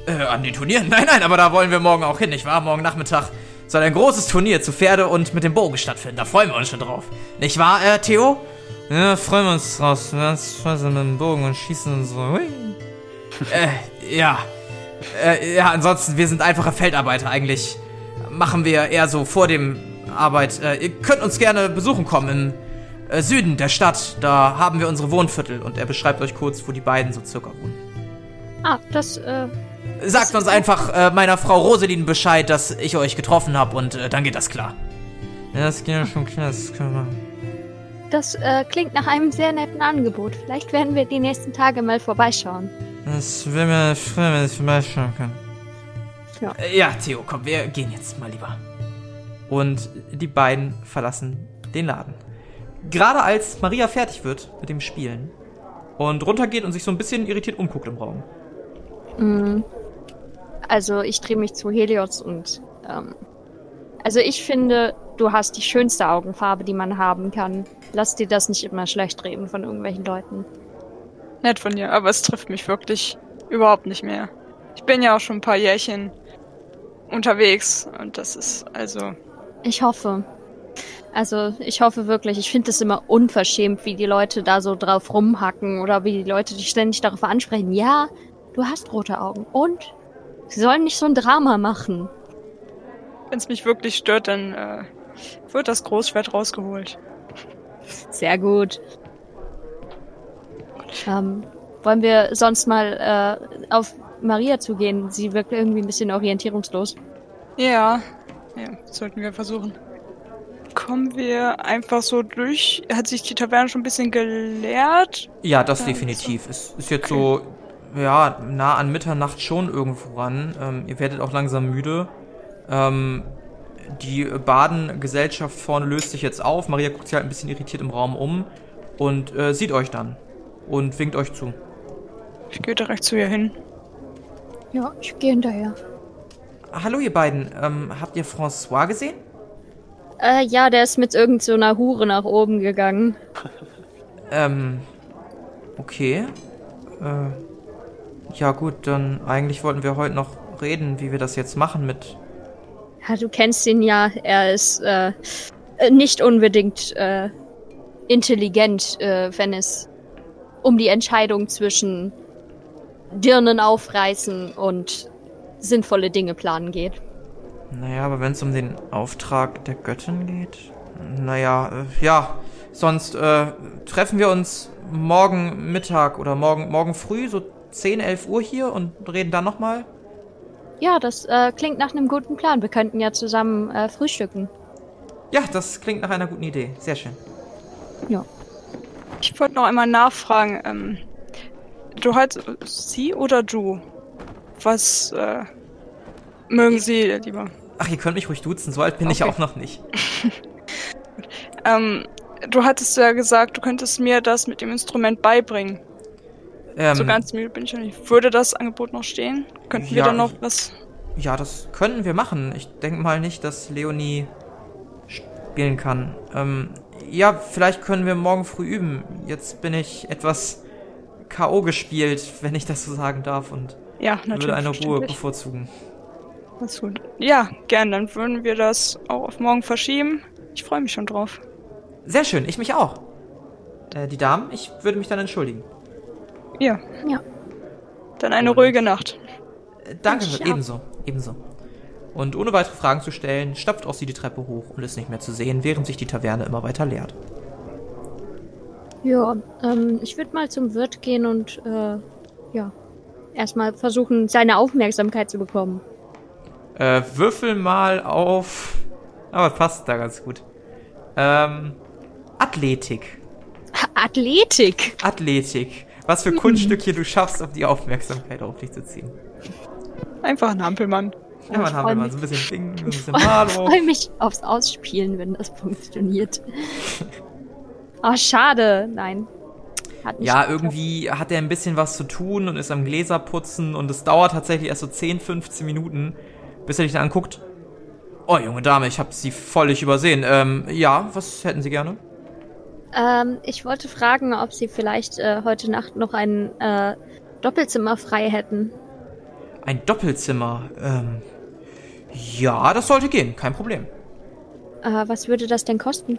Äh, an den Turnieren? Nein, nein, aber da wollen wir morgen auch hin, nicht wahr? Morgen Nachmittag soll ein großes Turnier zu Pferde und mit dem Bogen stattfinden. Da freuen wir uns schon drauf. Nicht wahr, äh, Theo? Ja, freuen wir uns drauf. Wir werden mit dem Bogen und schießen und so. Hui. äh, ja. Äh, ja, ansonsten, wir sind einfache Feldarbeiter eigentlich. Machen wir eher so vor dem Arbeit. Äh, ihr könnt uns gerne besuchen kommen im äh, Süden der Stadt. Da haben wir unsere Wohnviertel und er beschreibt euch kurz, wo die beiden so circa wohnen. Ah, das, äh, Sagt uns einfach äh, meiner Frau Roselin Bescheid, dass ich euch getroffen habe und äh, dann geht das klar. Ja, das geht ja schon klar, das können wir machen. Das äh, klingt nach einem sehr netten Angebot. Vielleicht werden wir die nächsten Tage mal vorbeischauen. Das wäre mir ich vorbeischauen kann. Ja. Äh, ja, Theo, komm, wir gehen jetzt mal lieber. Und die beiden verlassen den Laden. Gerade als Maria fertig wird mit dem Spielen und runtergeht und sich so ein bisschen irritiert umguckt im Raum. Mm. Also ich drehe mich zu Helios und ähm, also ich finde, du hast die schönste Augenfarbe, die man haben kann. Lass dir das nicht immer schlecht reden von irgendwelchen Leuten. Nett von dir, aber es trifft mich wirklich überhaupt nicht mehr. Ich bin ja auch schon ein paar Jährchen unterwegs und das ist also. Ich hoffe. Also ich hoffe wirklich, ich finde es immer unverschämt, wie die Leute da so drauf rumhacken oder wie die Leute dich ständig darauf ansprechen. Ja, du hast rote Augen. Und? Sie sollen nicht so ein Drama machen. Wenn es mich wirklich stört, dann äh, wird das Großschwert rausgeholt. Sehr gut. Ähm, wollen wir sonst mal äh, auf Maria zugehen? Sie wirkt irgendwie ein bisschen orientierungslos. Ja, ja, sollten wir versuchen. Kommen wir einfach so durch? Hat sich die Taverne schon ein bisschen geleert? Ja, das Ja, definitiv. Es ist jetzt so, ja, nah an Mitternacht schon irgendwo ran. Ähm, ihr werdet auch langsam müde. Ähm, die Badengesellschaft vorne löst sich jetzt auf. Maria guckt sich halt ein bisschen irritiert im Raum um und äh, sieht euch dann und winkt euch zu. Ich gehe direkt zu ihr hin. Ja, ich gehe hinterher. Hallo ihr beiden, ähm, habt ihr François gesehen? Äh, ja, der ist mit irgend so einer Hure nach oben gegangen. Ähm, okay. Äh, ja gut, dann eigentlich wollten wir heute noch reden, wie wir das jetzt machen mit... Ja, du kennst ihn ja. Er ist äh, nicht unbedingt äh, intelligent, äh, wenn es um die Entscheidung zwischen Dirnen aufreißen und sinnvolle Dinge planen geht. Naja, aber wenn es um den Auftrag der Göttin geht? Naja, äh, ja. Sonst äh, treffen wir uns morgen Mittag oder morgen, morgen früh, so 10, 11 Uhr hier und reden dann nochmal. Ja, das äh, klingt nach einem guten Plan. Wir könnten ja zusammen äh, frühstücken. Ja, das klingt nach einer guten Idee. Sehr schön. Ja. Ich wollte noch einmal nachfragen. Ähm, du halt sie oder du? Was äh, mögen Sie lieber? Ach, ihr könnt mich ruhig duzen, so alt bin ich Okay. auch noch nicht. Ähm, du hattest ja gesagt, du könntest mir das mit dem Instrument beibringen. Ähm, so ganz müde bin ich noch nicht. Würde das Angebot noch stehen? Könnten wir Ja, dann noch was? Ja, das könnten wir machen. Ich denke mal nicht, dass Leonie spielen kann. Ähm, ja, vielleicht können wir morgen früh üben. Jetzt bin ich etwas K.O. gespielt, wenn ich das so sagen darf, und Ja, natürlich. würde eine Ruhe bevorzugen. Alles gut. Ja, gern. Dann würden wir das auch auf morgen verschieben. Ich freue mich schon drauf. Sehr schön, ich mich auch. Äh, die Damen, ich würde mich dann entschuldigen. Ja. Ja. Dann eine ruhige Nacht. Äh, danke, ebenso, ebenso. Und ohne weitere Fragen zu stellen, stapft auch sie die Treppe hoch und ist nicht mehr zu sehen, während sich die Taverne immer weiter leert. Ja, ähm, ich würde mal zum Wirt gehen und, äh, ja, erstmal versuchen, seine Aufmerksamkeit zu bekommen. Äh, würfel mal auf. Aber passt da ganz gut. Ähm, Athletik. Athletik! Athletik. Was für Kunststücke du schaffst, um die Aufmerksamkeit auf dich zu ziehen. Einfach ein Hampelmann. Ja, man ich haben freu wir mal mich. so ein bisschen Ding, so ein bisschen Ich Hallo. freue mich aufs Ausspielen, wenn das funktioniert. Oh, schade. Nein. Hat nicht Ja, irgendwie hat er ein bisschen was zu tun und ist am Gläser putzen und es dauert tatsächlich erst so 10, 15 Minuten, bis er dich dann anguckt. Oh, junge Dame, ich habe Sie völlig übersehen. Ähm, ja, was hätten Sie gerne? Ähm, ich wollte fragen, ob Sie vielleicht äh, heute Nacht noch ein äh, Doppelzimmer frei hätten. Ein Doppelzimmer. Ähm, ja, das sollte gehen, kein Problem. Äh, was würde das denn kosten?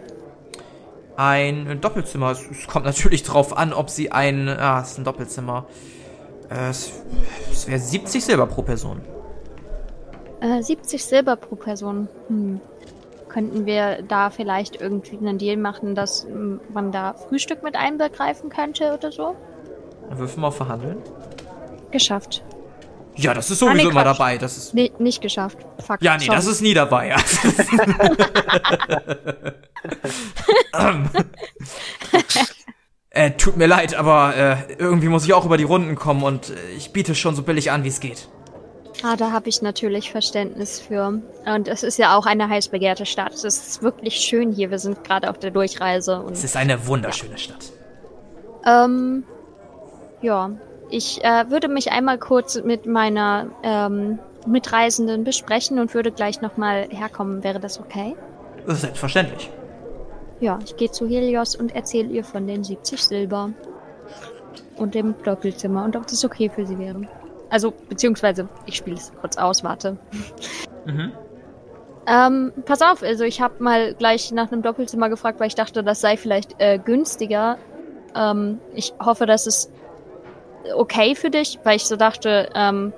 Ein Doppelzimmer. Es, es kommt natürlich drauf an, ob Sie ein. Ah, es ist ein Doppelzimmer. Äh, es es wäre 70 Silber pro Person. Äh, 70 Silber pro Person. Hm. Könnten wir da vielleicht irgendwie einen Deal machen, dass man da Frühstück mit einbegreifen könnte oder so? Würfen wir auf Verhandeln? Geschafft. Ja, das ist Ah, nee, sowieso immer Quatsch. dabei. Das ist. Nee, nicht geschafft. Fuck. Ja, nee, sorry. das ist nie dabei. Ja. Äh, tut mir leid, aber äh, irgendwie muss ich auch über die Runden kommen und äh, ich biete schon so billig an, wie es geht. Ah, da habe ich natürlich Verständnis für. Und es ist ja auch eine heiß begehrte Stadt. Es ist wirklich schön hier. Wir sind gerade auf der Durchreise. Und Es ist eine wunderschöne Stadt. Ähm, ja, ich äh, würde mich einmal kurz mit meiner ähm, Mitreisenden besprechen und würde gleich nochmal herkommen. Wäre das okay? Selbstverständlich. Ja, ich gehe zu Helios und erzähle ihr von den 70 Silber und dem Doppelzimmer und ob das okay für sie wäre. Also, beziehungsweise, ich spiele es kurz aus, warte. Mhm. Ähm, pass auf, also ich habe mal gleich nach einem Doppelzimmer gefragt, weil ich dachte, das sei vielleicht äh, günstiger. Ähm, ich hoffe, das ist okay für dich, weil ich so dachte, ähm,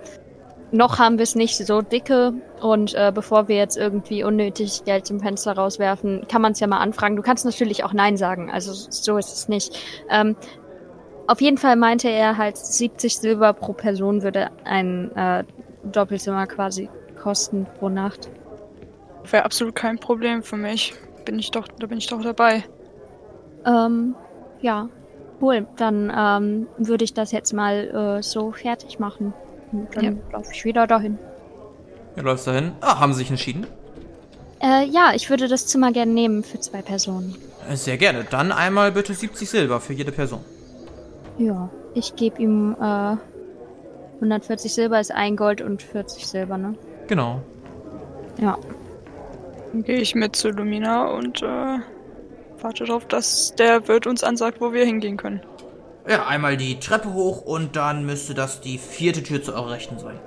noch haben wir es nicht so dicke und äh, bevor wir jetzt irgendwie unnötig Geld zum Fenster rauswerfen, kann man es ja mal anfragen. Du kannst natürlich auch Nein sagen, also so ist es nicht. Ähm, auf jeden Fall meinte er halt, 70 Silber pro Person würde ein äh, Doppelzimmer quasi kosten pro Nacht. Wäre absolut kein Problem für mich. Bin ich doch, da bin ich doch dabei. Ähm, ja, cool. Dann ähm, würde ich das jetzt mal äh, so fertig machen. Und dann Ja. laufe ich wieder dahin. Ja, läufst du hin? Ah, haben Sie sich entschieden? Äh, ja, ich würde das Zimmer gerne nehmen für zwei Personen. Sehr gerne. Dann einmal bitte 70 Silber für jede Person. Ja, ich gebe ihm äh, 140 Silber ist ein Gold und 40 Silber, ne? Genau. Ja. Dann gehe ich mit zu Lumina und äh, warte darauf, dass der Wirt uns ansagt, wo wir hingehen können. Ja, einmal die Treppe hoch und dann müsste das die vierte Tür zu eurer Rechten sein.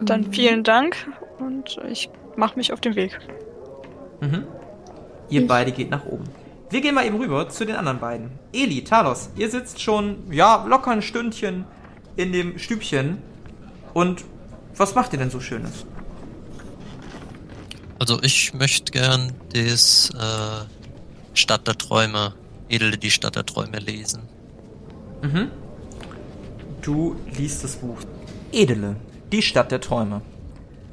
Dann vielen Dank und ich mache mich auf den Weg. Mhm. Ihr Ich- beide geht nach oben. Wir gehen mal eben rüber zu den anderen beiden. Eli, Talos, ihr sitzt schon, ja, locker ein Stündchen in dem Stübchen. Und was macht ihr denn so Schönes? Also ich möchte gern das äh, Stadt der Träume, Edele die Stadt der Träume lesen. Mhm. Du liest das Buch. Edele, die Stadt der Träume.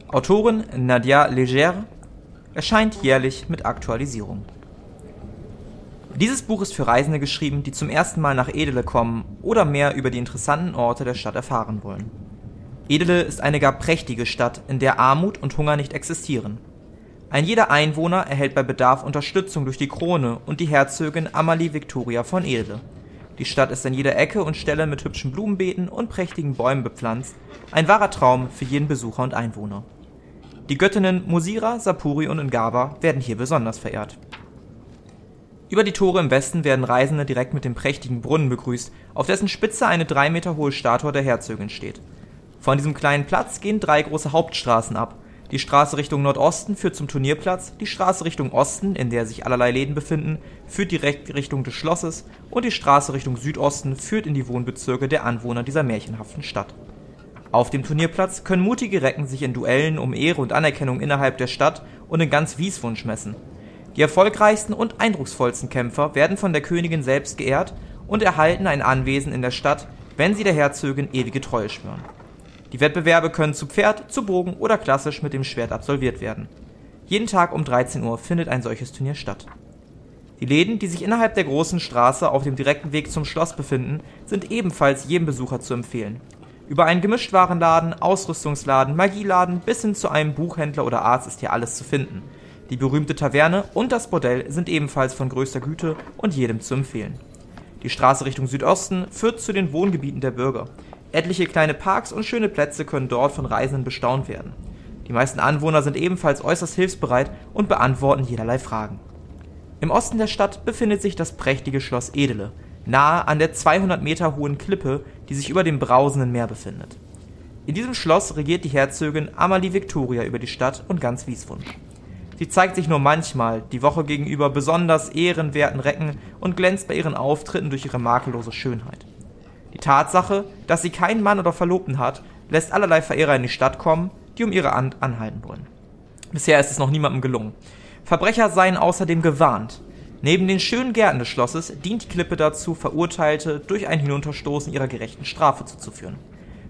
Autorin Nadia Leger erscheint jährlich mit Aktualisierung. Dieses Buch ist für Reisende geschrieben, die zum ersten Mal nach Edele kommen oder mehr über die interessanten Orte der Stadt erfahren wollen. Edele ist eine gar prächtige Stadt, in der Armut und Hunger nicht existieren. Ein jeder Einwohner erhält bei Bedarf Unterstützung durch die Krone und die Herzogin Amalie Victoria von Edele. Die Stadt ist an jeder Ecke und Stelle mit hübschen Blumenbeeten und prächtigen Bäumen bepflanzt, ein wahrer Traum für jeden Besucher und Einwohner. Die Göttinnen Musira, Sapuri und Ngaba werden hier besonders verehrt. Über die Tore im Westen werden Reisende direkt mit dem prächtigen Brunnen begrüßt, auf dessen Spitze eine drei Meter hohe Statue der Herzogin steht. Von diesem kleinen Platz gehen drei große Hauptstraßen ab. Die Straße Richtung Nordosten führt zum Turnierplatz, die Straße Richtung Osten, in der sich allerlei Läden befinden, führt direkt Richtung des Schlosses und die Straße Richtung Südosten führt in die Wohnbezirke der Anwohner dieser märchenhaften Stadt. Auf dem Turnierplatz können mutige Recken sich in Duellen um Ehre und Anerkennung innerhalb der Stadt und in ganz Wieswunsch messen. Die erfolgreichsten und eindrucksvollsten Kämpfer werden von der Königin selbst geehrt und erhalten ein Anwesen in der Stadt, wenn sie der Herzogin ewige Treue schwören. Die Wettbewerbe können zu Pferd, zu Bogen oder klassisch mit dem Schwert absolviert werden. Jeden Tag um 13 Uhr findet ein solches Turnier statt. Die Läden, die sich innerhalb der großen Straße auf dem direkten Weg zum Schloss befinden, sind ebenfalls jedem Besucher zu empfehlen. Über einen Gemischtwarenladen, Ausrüstungsladen, Magieladen bis hin zu einem Buchhändler oder Arzt ist hier alles zu finden. Die berühmte Taverne und das Bordell sind ebenfalls von größter Güte und jedem zu empfehlen. Die Straße Richtung Südosten führt zu den Wohngebieten der Bürger. Etliche kleine Parks und schöne Plätze können dort von Reisenden bestaunt werden. Die meisten Anwohner sind ebenfalls äußerst hilfsbereit und beantworten jederlei Fragen. Im Osten der Stadt befindet sich das prächtige Schloss Edele, nahe an der 200 Meter hohen Klippe, die sich über dem brausenden Meer befindet. In diesem Schloss regiert die Herzogin Amalie Victoria über die Stadt und ganz Wieswund. Sie zeigt sich nur manchmal, die Woche gegenüber besonders ehrenwerten Recken und glänzt bei ihren Auftritten durch ihre makellose Schönheit. Die Tatsache, dass sie keinen Mann oder Verlobten hat, lässt allerlei Verehrer in die Stadt kommen, die um ihre Hand anhalten wollen. Bisher ist es noch niemandem gelungen. Verbrecher seien außerdem gewarnt. Neben den schönen Gärten des Schlosses dient die Klippe dazu, Verurteilte durch ein Hinunterstoßen ihrer gerechten Strafe zuzuführen.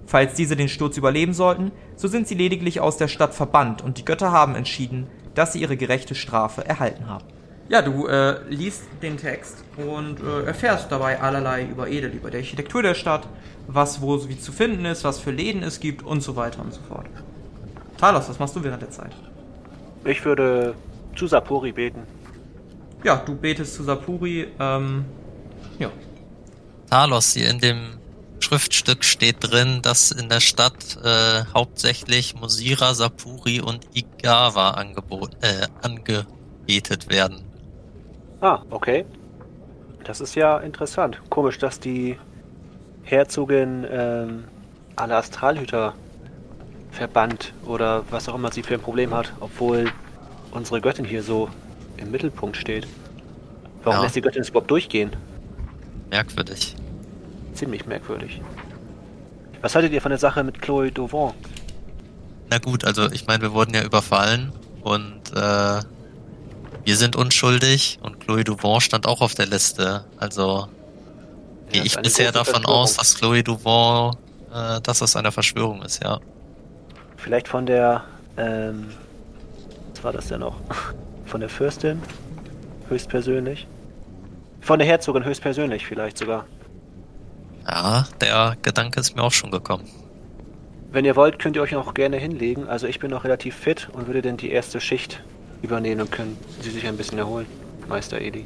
Falls diese den Sturz überleben sollten, so sind sie lediglich aus der Stadt verbannt und die Götter haben entschieden, dass sie ihre gerechte Strafe erhalten haben. Ja, du äh, liest den Text und äh, erfährst dabei allerlei über Edel, über die Architektur der Stadt, was wo wie zu finden ist, was für Läden es gibt und so weiter und so fort. Talos, was machst du während der Zeit? Ich würde zu Sapori beten. Ja, du betest zu Sapuri. Ähm, ja. Talos, hier in dem Schriftstück steht drin, dass in der Stadt äh, hauptsächlich Musira, Sapuri und Igawa angeboten, äh, angebetet werden. Ah, okay. Das ist ja interessant. Komisch, dass die Herzogin ähm, alle Astralhüter verbannt oder was auch immer sie für ein Problem hat, obwohl unsere Göttin hier so im Mittelpunkt steht. Warum Ja. lässt die Göttin es überhaupt durchgehen? Merkwürdig. Ziemlich merkwürdig. Was haltet ihr von der Sache mit Chloe Dauvant? Na gut, also ich meine, wir wurden ja überfallen und äh, wir sind unschuldig und Chloe Duvon stand auch auf der Liste. Also gehe Ja, ich bisher davon aus, dass Chloe Duvon, äh, dass das eine Verschwörung ist, ja. Vielleicht von der, ähm, was war das denn noch? Von der Fürstin? Höchstpersönlich? Von der Herzogin höchstpersönlich vielleicht sogar. Ja, der Gedanke ist mir auch schon gekommen. Wenn ihr wollt, könnt ihr euch noch gerne hinlegen. Also ich bin noch relativ fit und würde dann die erste Schicht übernehmen und können sie sich ein bisschen erholen, Meister Eli.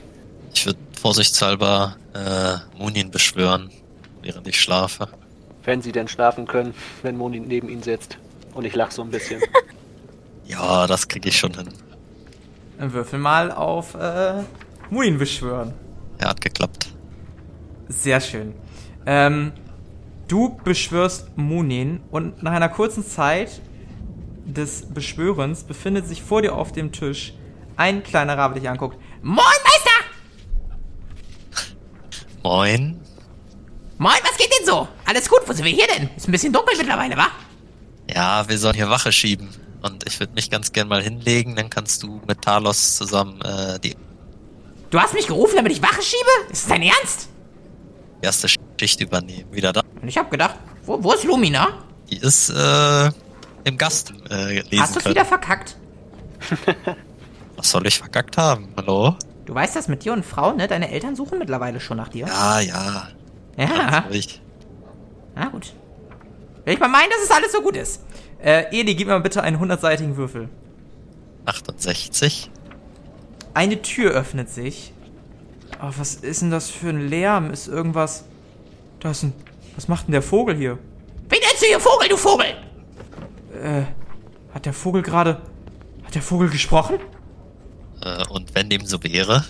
Ich würde vorsichtshalber äh, Munin beschwören, während ich schlafe. Wenn sie denn schlafen können, wenn Moni neben ihnen sitzt. Und ich lach so ein bisschen. Ja, das kriege ich schon hin. Dann würfel mal auf äh, Muin beschwören. Er hat geklappt. Sehr schön. Ähm, du beschwörst Munin und nach einer kurzen Zeit des Beschwörens befindet sich vor dir auf dem Tisch ein kleiner Rabe, der dich anguckt. Moin, Meister! Moin. Moin, was geht denn so? Alles gut, wo sind wir hier denn? Ist ein bisschen dunkel mittlerweile, wa? Ja, wir sollen hier Wache schieben. Und ich würde mich ganz gern mal hinlegen, dann kannst du mit Talos zusammen äh, die Du hast mich gerufen, damit ich Wache schiebe? Ist das dein Ernst? erste Schicht übernehmen. Wieder da. Und ich hab gedacht, wo, wo ist Lumina? Die ist äh, im Gast äh, lesen Hast du es wieder verkackt? Was soll ich verkackt haben? Hallo? Du weißt das mit dir und Frau, ne? Deine Eltern suchen mittlerweile schon nach dir. Ja, ja. Ja. Na gut. Will ich mal meinen, dass es alles so gut ist. Äh, Eli, gib mir mal bitte einen hundertseitigen Würfel. 68. Eine Tür öffnet sich. Oh, was ist denn das für ein Lärm? Ist irgendwas. Da ist ein. Was macht denn der Vogel hier? Wen nennst du hier Vogel, du Vogel? Äh, hat der Vogel gerade. Hat der Vogel gesprochen? Äh, und wenn dem so wäre,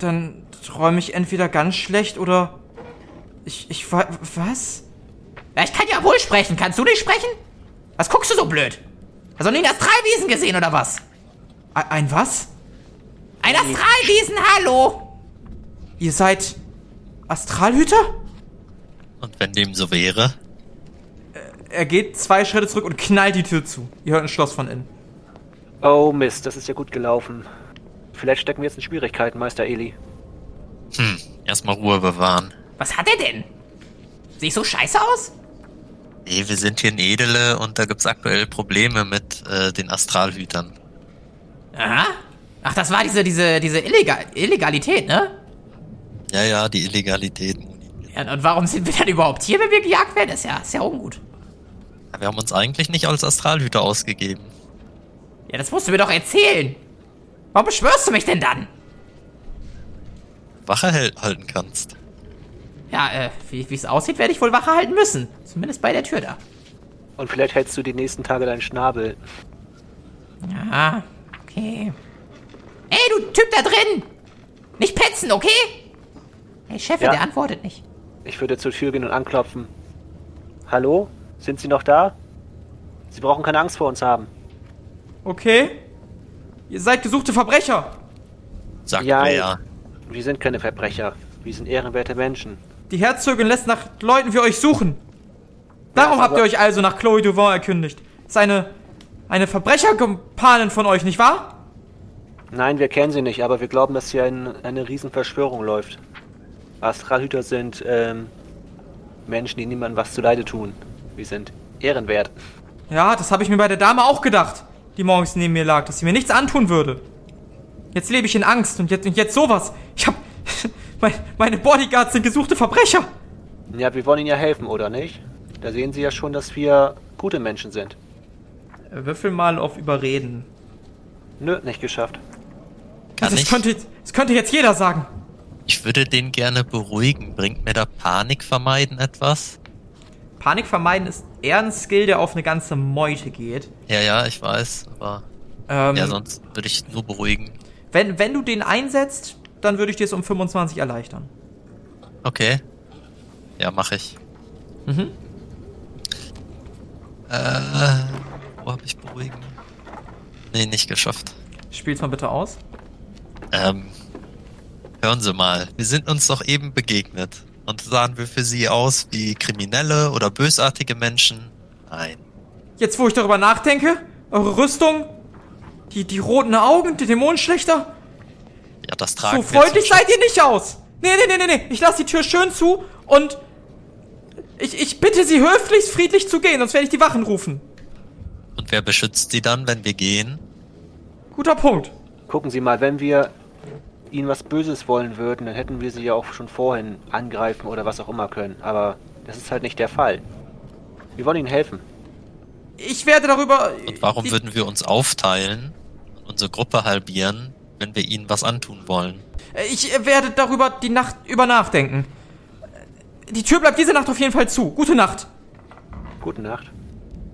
Dann träume ich entweder ganz schlecht oder. Ich. Ich. wa- Was? Ja, ich kann ja wohl sprechen. Kannst du nicht sprechen? Was guckst du so blöd? Hast du nie ein Astralwesen gesehen oder was? Ein, ein was? Ein Astralwesen, hallo? Ihr seid. Astralhüter? Und wenn dem so wäre, Er geht zwei Schritte zurück und knallt die Tür zu. Ihr hört ein Schloss von innen. Oh Mist, das ist ja gut gelaufen. Vielleicht stecken wir jetzt in Schwierigkeiten, Meister Eli. hm, erstmal Ruhe bewahren. Was hat er denn? Sehe ich so scheiße aus? Nee, wir sind hier in Edele und da gibt's aktuell Probleme mit äh, den Astralhütern. Aha. Ach, das war diese, diese, diese Illegal Illegalität, ne? Ja, ja, die Illegalität. Ja, und warum sind wir dann überhaupt hier, wenn wir gejagt werden? Das ist ja, ist ja ungut. Wir haben uns eigentlich nicht als Astralhüter ausgegeben. Ja, das musst du mir doch erzählen. Warum beschwörst du mich denn dann? Wache halten kannst. Ja, äh, wie es aussieht, werde ich wohl Wache halten müssen. Zumindest bei der Tür da. Und vielleicht hältst du die nächsten Tage deinen Schnabel. Ja, okay. Ey, du Typ da drin! Nicht petzen, okay? Hey, Chef, Ja. der antwortet nicht. Ich würde zur Tür gehen und anklopfen. Hallo? Sind Sie noch da? Sie brauchen keine Angst vor uns haben. Okay. Ihr seid gesuchte Verbrecher. Sagt Ja, wer. Wir sind keine Verbrecher. Wir sind ehrenwerte Menschen. Die Herzogin lässt nach Leuten wie euch suchen. Darum Ja, habt ihr euch also nach Chloe Duvant erkündigt. Ist eine, eine Verbrecherkumpanin von euch, nicht wahr? Nein, wir kennen sie nicht, aber wir glauben, dass hier ein, eine Riesenverschwörung läuft. Astralhüter sind ähm, Menschen, die niemandem was zuleide tun. Wir sind ehrenwert. Ja, das habe ich mir bei der Dame auch gedacht, die morgens neben mir lag, dass sie mir nichts antun würde. Jetzt lebe ich in Angst und jetzt, und jetzt sowas. Ich hab. Mein, meine Bodyguards sind gesuchte Verbrecher. Ja, wir wollen Ihnen ja helfen, oder nicht? Da sehen Sie ja schon, dass wir gute Menschen sind. Äh, Würfel mal auf Überreden. Nö, nicht geschafft. Kann das, ich, könnte, das könnte jetzt jeder sagen. Ich würde den gerne beruhigen. Bringt mir da Panik vermeiden etwas? Panik vermeiden ist eher ein Skill, der auf eine ganze Meute geht. Ja, ja, ich weiß, aber Ähm, ja, sonst würde ich nur beruhigen. wenn, wenn du den einsetzt, dann würde ich dir es um 25 erleichtern. Okay. Ja, mache ich. Mhm. Äh, wo habe ich beruhigen? Nee, nicht geschafft. Spiel's mal bitte aus. Ähm, hören Sie mal, wir sind uns doch eben begegnet. Und sahen wir für Sie aus wie Kriminelle oder bösartige Menschen? Nein. Jetzt, wo ich darüber nachdenke, eure Rüstung, die, die roten Augen, die Dämonenschlechter, Ja, das tragen so wir freundlich seid ihr nicht aus. Nee, nee, nee, nee, nee. Ich lasse die Tür schön zu und ich, ich bitte sie höflichst friedlich zu gehen, sonst werde ich die Wachen rufen. Und wer beschützt Sie dann, wenn wir gehen? Guter Punkt. Gucken Sie mal, wenn wir Ihnen was Böses wollen würden, dann hätten wir Sie ja auch schon vorhin angreifen oder was auch immer können. Aber das ist halt nicht der Fall. Wir wollen Ihnen helfen. Ich werde darüber. Und warum würden wir uns aufteilen und unsere Gruppe halbieren, wenn wir ihnen was antun wollen? Ich werde darüber die Nacht über nachdenken. Die Tür bleibt diese Nacht auf jeden Fall zu. Gute Nacht. Gute Nacht.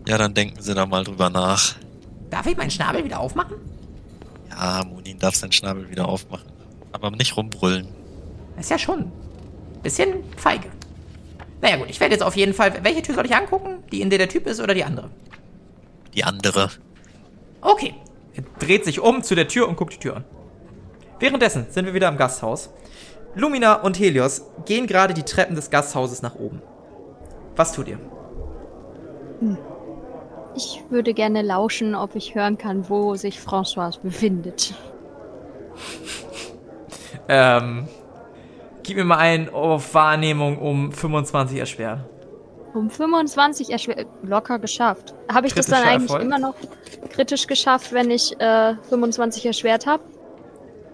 Ja, dann denken Sie da mal drüber nach. Darf ich meinen Schnabel wieder aufmachen? Ja, Munin darf seinen Schnabel wieder aufmachen. Aber nicht rumbrüllen. Ist ja schon ein bisschen feige. Naja gut, ich werde jetzt auf jeden Fall... Welche Tür soll ich angucken? Die, in der der Typ ist oder die andere? Die andere. Okay. Er dreht sich um zu der Tür und guckt die Tür an. Währenddessen sind wir wieder im Gasthaus. Lumina und Helios gehen gerade die Treppen des Gasthauses nach oben. Was tut ihr? Ich würde gerne lauschen, ob ich hören kann, wo sich François befindet. Ähm, gib mir mal einen auf Wahrnehmung um 25 erschwert. Um 25 erschwer locker geschafft. Habe ich das dann Kritischer eigentlich Erfolg? immer noch kritisch geschafft, wenn ich äh, 25 erschwert habe?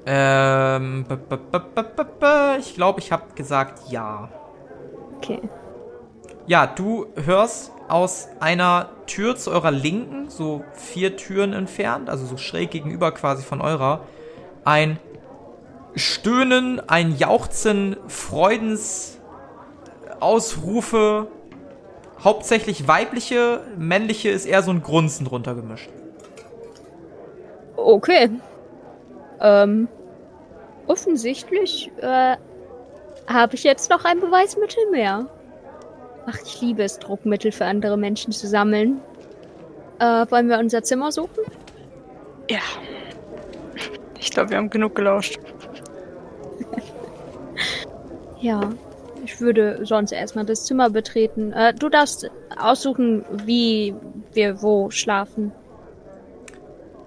Ähm, -b -b -b ich glaube, ich habe gesagt ja. Okay. Ja, du hörst aus einer Tür zu eurer Linken, so vier Türen entfernt, also so schräg gegenüber quasi von eurer, ein Stöhnen, ein Jauchzen, Freudensausrufe, hauptsächlich weibliche, männliche ist eher so ein Grunzen drunter gemischt. Okay. Ähm, offensichtlich äh, habe ich jetzt noch ein Beweismittel mehr. Ach, ich liebe es, Druckmittel für andere Menschen zu sammeln. Äh, wollen wir unser Zimmer suchen? Ja. Ich glaube, wir haben genug gelauscht. Ja. Ich würde sonst erstmal das Zimmer betreten. Äh, du darfst aussuchen, wie wir wo schlafen.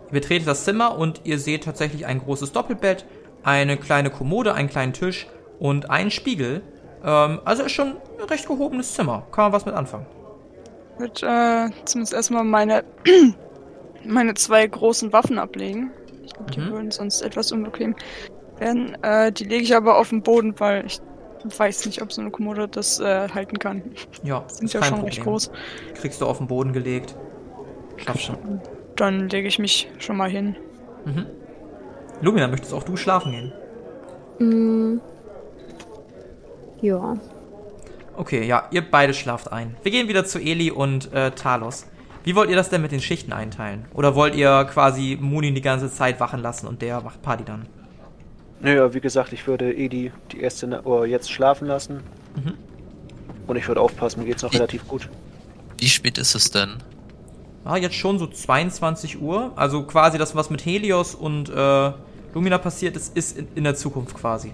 Ihr betretet das Zimmer und ihr seht tatsächlich ein großes Doppelbett, eine kleine Kommode, einen kleinen Tisch und einen Spiegel. Ähm, also ist schon ein recht gehobenes Zimmer. Kann man was mit anfangen. Ich würde äh, zumindest erstmal meine, meine zwei großen Waffen ablegen. Ich glaube, die Mhm. würden sonst etwas unbequem werden. Äh, die lege ich aber auf den Boden, weil ich weiß nicht, ob so eine Kommode das äh, halten kann. Ja, Sind ist ja kein schon Problem. recht groß. Kriegst du auf den Boden gelegt. Schaffst du. Dann lege ich mich schon mal hin. Lumina, möchtest auch du schlafen gehen? Mm. Ja. Okay, ja, ihr beide schlaft ein. Wir gehen wieder zu Eli und äh, Talos. Wie wollt ihr das denn mit den Schichten einteilen? Oder wollt ihr quasi Munin die ganze Zeit wachen lassen und der macht Party dann? Naja, wie gesagt, ich würde Edi die erste Na oder jetzt schlafen lassen. Mhm. Und ich würde aufpassen, mir geht's noch Wie- relativ gut. Wie spät ist es denn? Ah, jetzt schon so 22 Uhr. Also quasi das, was mit Helios und äh, Lumina passiert ist, ist in, in der Zukunft quasi.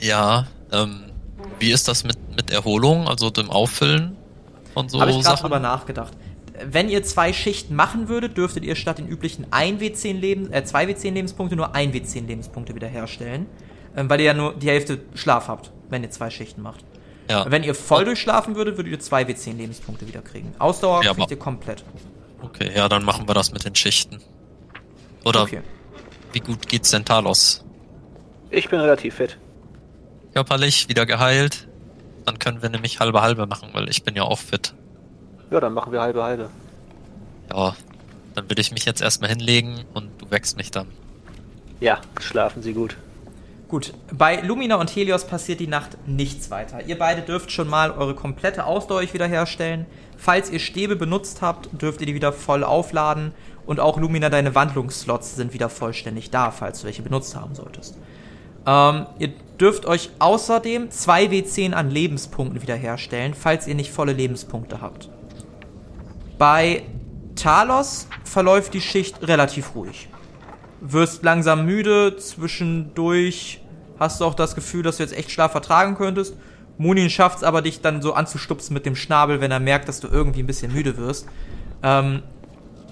Ja, ähm, wie ist das mit, mit Erholung, also dem Auffüllen von so Habe ich gerade Sachen? drüber nachgedacht. Wenn ihr zwei Schichten machen würdet, dürftet ihr statt den üblichen 1 W10 Leben, äh, 2 W10 Lebenspunkte nur 1 W10 Lebenspunkte wiederherstellen. Ähm, weil ihr ja nur die Hälfte Schlaf habt, wenn ihr zwei Schichten macht. Ja, Wenn ihr voll durchschlafen würdet, würdet ihr 2 W10 Lebenspunkte wieder kriegen. Ausdauer Ja, kriegt ihr komplett. okay, ja, dann machen wir das mit den Schichten. Oder Okay. wie gut geht's denn Talos? Ich bin relativ fit. Körperlich, wieder geheilt? Dann können wir nämlich halbe halbe machen, weil ich bin ja auch fit. Ja, dann machen wir halbe halbe. Ja, dann würde ich mich jetzt erstmal hinlegen und du wächst mich dann. Ja, schlafen Sie gut. Gut, bei Lumina und Helios passiert die Nacht nichts weiter. Ihr beide dürft schon mal eure komplette Ausdauer euch wiederherstellen. Falls ihr Stäbe benutzt habt, dürft ihr die wieder voll aufladen. Und auch Lumina, deine Wandlungsslots sind wieder vollständig da, falls du welche benutzt haben solltest. Ähm, ihr dürft euch außerdem 2 W10 an Lebenspunkten wiederherstellen, falls ihr nicht volle Lebenspunkte habt. Bei Talos verläuft die Schicht relativ ruhig wirst langsam müde, zwischendurch hast du auch das Gefühl, dass du jetzt echt Schlaf vertragen könntest. Munin schafft es aber, dich dann so anzustupsen mit dem Schnabel, wenn er merkt, dass du irgendwie ein bisschen müde wirst. Ähm,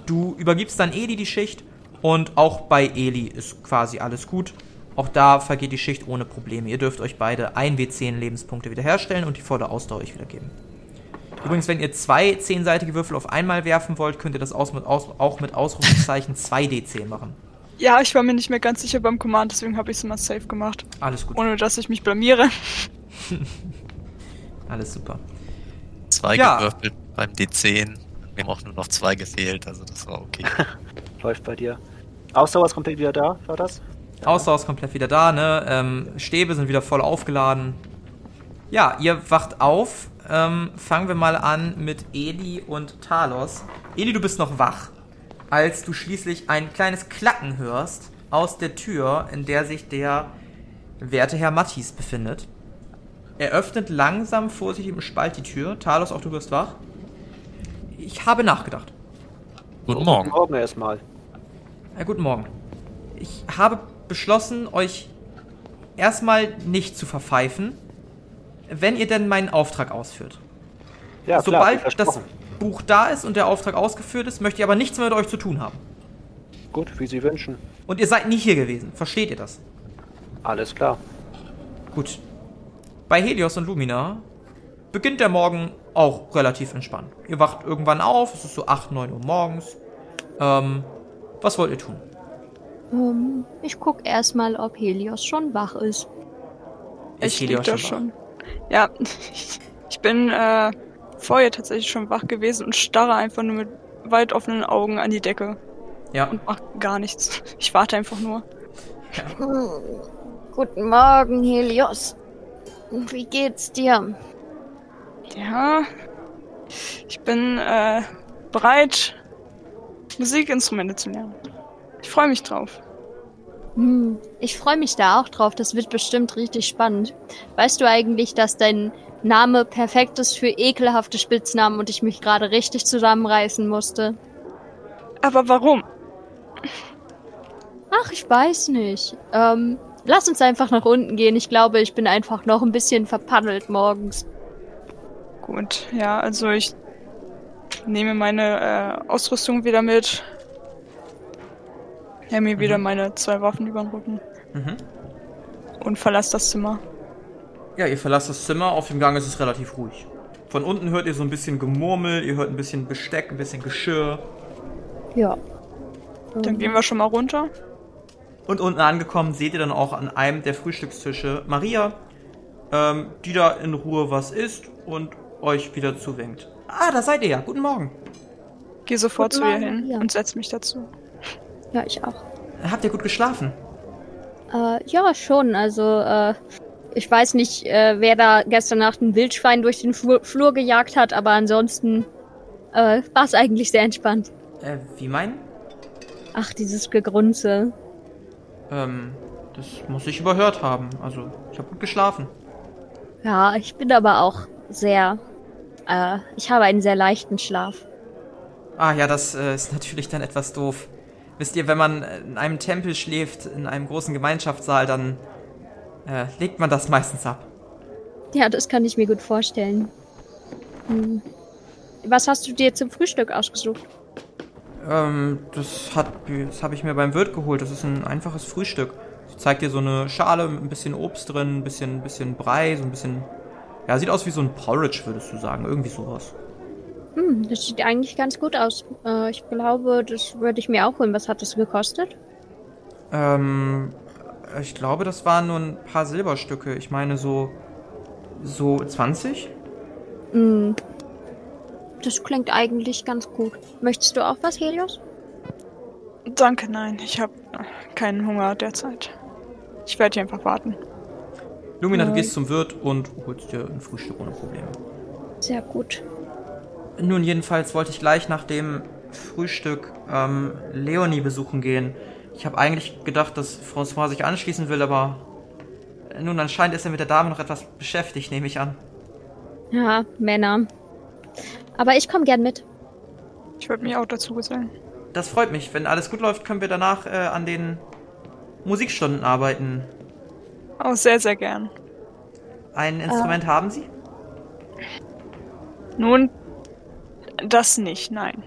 du übergibst dann Eli die Schicht und auch bei Eli ist quasi alles gut. Auch da vergeht die Schicht ohne Probleme. Ihr dürft euch beide 1 W10 Lebenspunkte wiederherstellen und die volle Ausdauer euch wiedergeben. Übrigens, wenn ihr zwei zehnseitige Würfel auf einmal werfen wollt, könnt ihr das aus mit aus auch mit Ausrufungszeichen 2D10 machen. Ja, ich war mir nicht mehr ganz sicher beim Command, deswegen habe ich es mal safe gemacht. Alles gut. Ohne dass ich mich blamiere. Alles super. Zwei Ja. gewürfelt beim D10. Wir haben auch nur noch zwei gefehlt, also das war okay. Läuft bei dir. Ausdauer ist komplett wieder da, war das? Ausdauer ist komplett wieder da, ne? Ähm, Stäbe sind wieder voll aufgeladen. Ja, ihr wacht auf. Ähm, fangen wir mal an mit Eli und Talos. Eli, du bist noch wach, als du schließlich ein kleines Klacken hörst aus der Tür, in der sich der werte Herr Mattis befindet. Er öffnet langsam vorsichtig im Spalt die Tür. Talos, auch du wirst wach. Ich habe nachgedacht. Guten Morgen. Guten Morgen erstmal. Ja, guten Morgen. Ich habe beschlossen, euch erstmal nicht zu verpfeifen, wenn ihr denn meinen Auftrag ausführt. Ja, klar, Sobald wie das. Buch da ist und der Auftrag ausgeführt ist, möchte ich aber nichts mehr mit euch zu tun haben. Gut, wie Sie wünschen. Und ihr seid nie hier gewesen. Versteht ihr das? Alles klar. Gut. Bei Helios und Lumina beginnt der Morgen auch relativ entspannt. Ihr wacht irgendwann auf, es ist so 8, 9 Uhr morgens. Ähm, was wollt ihr tun? Ähm, ich guck erstmal, ob Helios schon wach ist. Ist ich Helios schon wach? schon. Ja, ich bin äh, vorher tatsächlich schon wach gewesen und starre einfach nur mit weit offenen Augen an die Decke Ja. und mach gar nichts. Ich warte einfach nur. Hm, Guten Morgen, Helios. Wie geht's dir? Ja, ich bin äh, bereit, Musikinstrumente zu lernen. Ich freue mich drauf. Hm, ich freue mich da auch drauf. Das wird bestimmt richtig spannend. Weißt du eigentlich, dass dein Name perfekt ist für ekelhafte Spitznamen und ich mich gerade richtig zusammenreißen musste? Aber warum? Ach, ich weiß nicht. Ähm, lass uns einfach nach unten gehen. Ich glaube, ich bin einfach noch ein bisschen verpaddelt morgens. Gut, ja, also ich nehme meine äh, Ausrüstung wieder mit. Ja, mir wieder meine zwei Waffen über den Rücken Mhm. und verlasse das Zimmer. Ja, ihr verlasst das Zimmer, auf dem Gang ist es relativ ruhig. Von unten hört ihr so ein bisschen Gemurmel, ihr hört ein bisschen Besteck, ein bisschen Geschirr. Ja. Dann gehen wir schon mal runter. Und unten angekommen seht ihr dann auch an einem der Frühstückstische Maria, ähm, die da in Ruhe was isst und euch wieder zuwinkt. Ah, da seid ihr ja. Guten Morgen. Geh sofort Guten zu ihr Morgen, hin ja. und setz mich dazu. Ja, ich auch. Habt ihr gut geschlafen? Äh, ja, schon. Also, äh, ich weiß nicht, äh, wer da gestern Nacht ein Wildschwein durch den Flur, Flur gejagt hat, aber ansonsten äh, war es eigentlich sehr entspannt. Äh, wie meinen? Ach, dieses Gegrunze. Ähm, das muss ich überhört haben. Also, ich habe gut geschlafen. Ja, ich bin aber auch sehr. Äh, ich habe einen sehr leichten Schlaf. Ah ja, das äh, ist natürlich dann etwas doof. Wisst ihr, wenn man in einem Tempel schläft, in einem großen Gemeinschaftssaal, dann äh, legt man das meistens ab. Ja, das kann ich mir gut vorstellen. Hm. Was hast du dir zum Frühstück ausgesucht? Ähm, das hat, das habe ich mir beim Wirt geholt. Das ist ein einfaches Frühstück. Ich zeig dir so eine Schale mit ein bisschen Obst drin, ein bisschen, bisschen Brei, so ein bisschen. Ja, sieht aus wie so ein Porridge, würdest du sagen. Irgendwie sowas. Hm, das sieht eigentlich ganz gut aus. Äh, ich glaube, das würde ich mir auch holen. Was hat das gekostet? Ähm, ich glaube, das waren nur ein paar Silberstücke. Ich meine so. so 20? Hm. Das klingt eigentlich ganz gut. Möchtest du auch was, Helios? Danke, nein. Ich habe keinen Hunger derzeit. Ich werde hier einfach warten. Lumina, du Nein. gehst zum Wirt und holst dir ein Frühstück ohne Probleme. Sehr gut. Nun, jedenfalls wollte ich gleich nach dem Frühstück ähm, Leonie besuchen gehen. Ich habe eigentlich gedacht, dass François sich anschließen will, aber äh, nun, anscheinend ist er mit der Dame noch etwas beschäftigt, nehme ich an. Ja, Männer. Aber ich komme gern mit. Ich würde mich auch dazu gesellen. Das freut mich. Wenn alles gut läuft, können wir danach äh, an den Musikstunden arbeiten. Auch sehr, sehr gern. Ein Instrument haben Sie? Nun, das nicht, nein.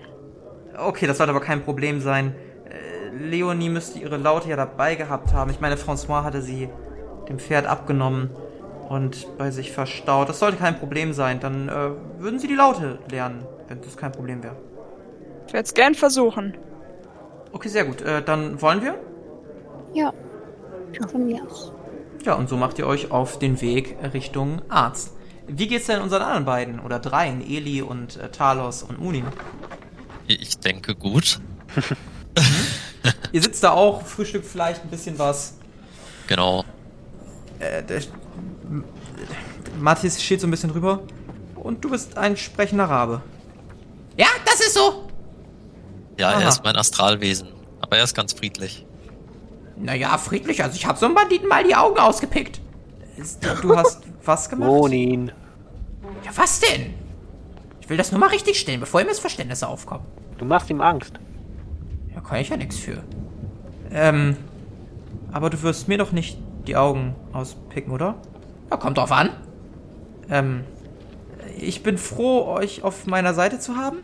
Okay, das sollte aber kein Problem sein. Äh, Leonie müsste ihre Laute ja dabei gehabt haben. Ich meine, François hatte sie dem Pferd abgenommen und bei sich verstaut. Das sollte kein Problem sein. Dann äh, würden sie die Laute lernen, wenn das kein Problem wäre. Ich werde es gern versuchen. Okay, sehr gut. Äh, dann wollen wir? Ja. Von mir aus. Ja, und so macht ihr euch auf den Weg Richtung Arzt. Wie geht's denn unseren anderen beiden oder dreien, Eli und äh, Talos und Munin? Ich denke gut. Ihr sitzt da auch, frühstückt vielleicht ein bisschen was. Genau. Äh, der, M- Matthias steht so ein bisschen rüber. Und du bist ein sprechender Rabe. Ja, das ist so. Ja, Aha. er ist mein Astralwesen. Aber er ist ganz friedlich. Naja, friedlich. Also ich habe so einem Banditen mal die Augen ausgepickt. Du hast was gemacht? Monin. Ja, was denn? Ich will das nur mal richtig stellen, bevor hier Missverständnisse aufkommen. Du machst ihm Angst. Da kann ich ja nichts für. Ähm, aber du wirst mir doch nicht die Augen auspicken, oder? Ja, kommt drauf an. Ähm, ich bin froh, euch auf meiner Seite zu haben.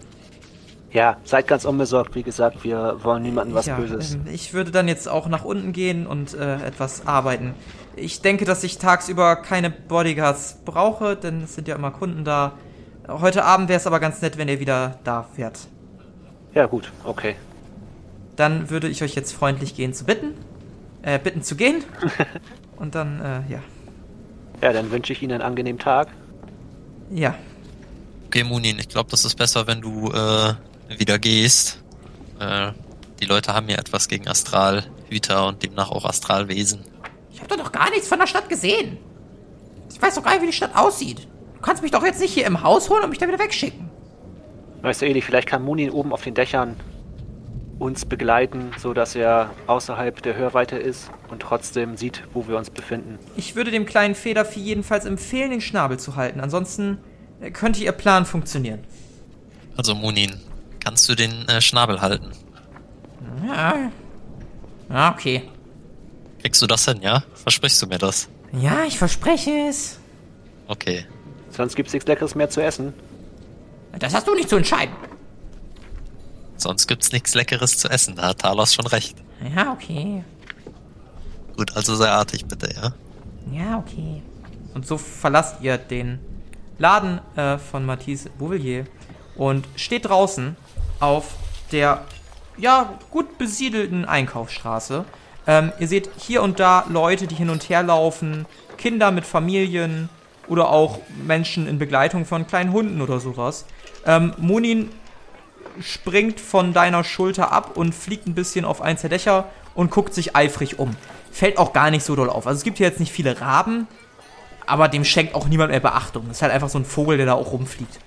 Ja, seid ganz unbesorgt. Wie gesagt, wir wollen niemandem was ja, Böses. ähm, ich würde dann jetzt auch nach unten gehen und äh, etwas arbeiten. Ich denke, dass ich tagsüber keine Bodyguards brauche, denn es sind ja immer Kunden da. Heute Abend wäre es aber ganz nett, wenn ihr wieder da wärt. Ja, gut, okay. Dann würde ich euch jetzt freundlich gehen zu bitten. Äh, bitten zu gehen. Und dann, äh, ja. Ja, dann wünsche ich Ihnen einen angenehmen Tag. Ja. Okay, Munin, ich glaube, das ist besser, wenn du äh, wieder gehst. Äh, die Leute haben ja etwas gegen Astralhüter und demnach auch Astralwesen. Ich habe doch noch gar nichts von der Stadt gesehen. Ich weiß doch gar nicht, wie die Stadt aussieht. Du kannst mich doch jetzt nicht hier im Haus holen und mich dann wieder wegschicken. Weißt du, Eli, vielleicht kann Monin oben auf den Dächern uns begleiten, so dass er außerhalb der Hörweite ist und trotzdem sieht, wo wir uns befinden. Ich würde dem kleinen Federvieh jedenfalls empfehlen, den Schnabel zu halten. Ansonsten äh, könnte ihr Plan funktionieren. Also, Munin, kannst du den äh, Schnabel halten? Ja. Ja, okay. Kriegst du das hin, ja? Versprichst du mir das? Ja, ich verspreche es. Okay. Sonst gibt's nichts Leckeres mehr zu essen. Das hast du nicht zu entscheiden. Sonst gibt's nichts Leckeres zu essen, da hat Talos schon recht. Ja, okay. Gut, also sei artig bitte, ja? Ja, okay. Und so verlasst ihr den Laden äh, von Matisse Bouvillier und steht draußen auf der ja gut besiedelten Einkaufsstraße. Ähm, ihr seht hier und da Leute, die hin und her laufen, Kinder mit Familien oder auch Menschen in Begleitung von kleinen Hunden oder sowas. Ähm, Munin springt von deiner Schulter ab und fliegt ein bisschen auf eins der Dächer und guckt sich eifrig um. Fällt auch gar nicht so doll auf. Also es gibt hier jetzt nicht viele Raben, aber dem schenkt auch niemand mehr Beachtung. Das ist halt einfach so ein Vogel, der da auch rumfliegt.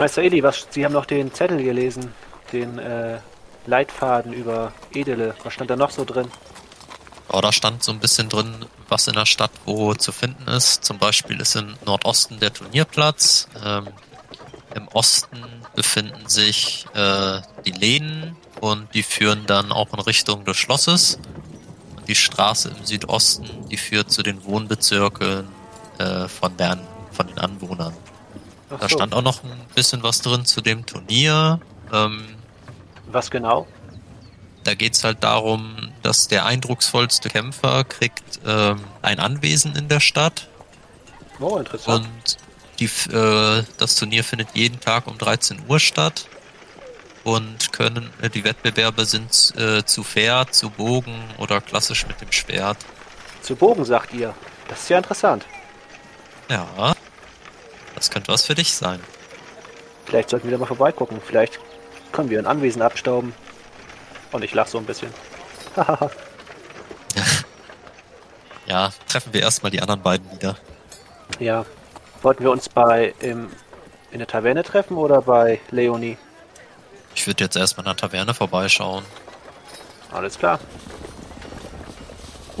Meister Eli, was, Sie haben noch den Zettel gelesen, den äh, Leitfaden über Edele. Was stand da noch so drin? Ja, da stand so ein bisschen drin, was in der Stadt wo zu finden ist. Zum Beispiel ist im Nordosten der Turnierplatz. Ähm, Im Osten befinden sich äh, die Läden und die führen dann auch in Richtung des Schlosses. Und die Straße im Südosten, die führt zu den Wohnbezirken äh, von, deren, von den Anwohnern. Ach Da so. stand auch noch ein bisschen was drin zu dem Turnier. Ähm, Was genau? da geht's halt darum, dass der eindrucksvollste Kämpfer kriegt ähm, ein Anwesen in der Stadt Oh, interessant. und die, äh, das Turnier findet jeden Tag um 13 Uhr statt und können äh, die Wettbewerbe sind äh, zu Pferd, zu Bogen oder klassisch mit dem Schwert. Zu Bogen, sagt ihr. Das ist ja interessant. Ja, das könnte was für dich sein. Vielleicht sollten wir da mal vorbeigucken. Vielleicht können wir ein Anwesen abstauben. Und ich lach so ein bisschen. Ja, treffen wir erstmal die anderen beiden wieder. ja. Wollten wir uns bei im, in der Taverne treffen oder bei Leonie? Ich würde jetzt erstmal in der Taverne vorbeischauen. Alles klar.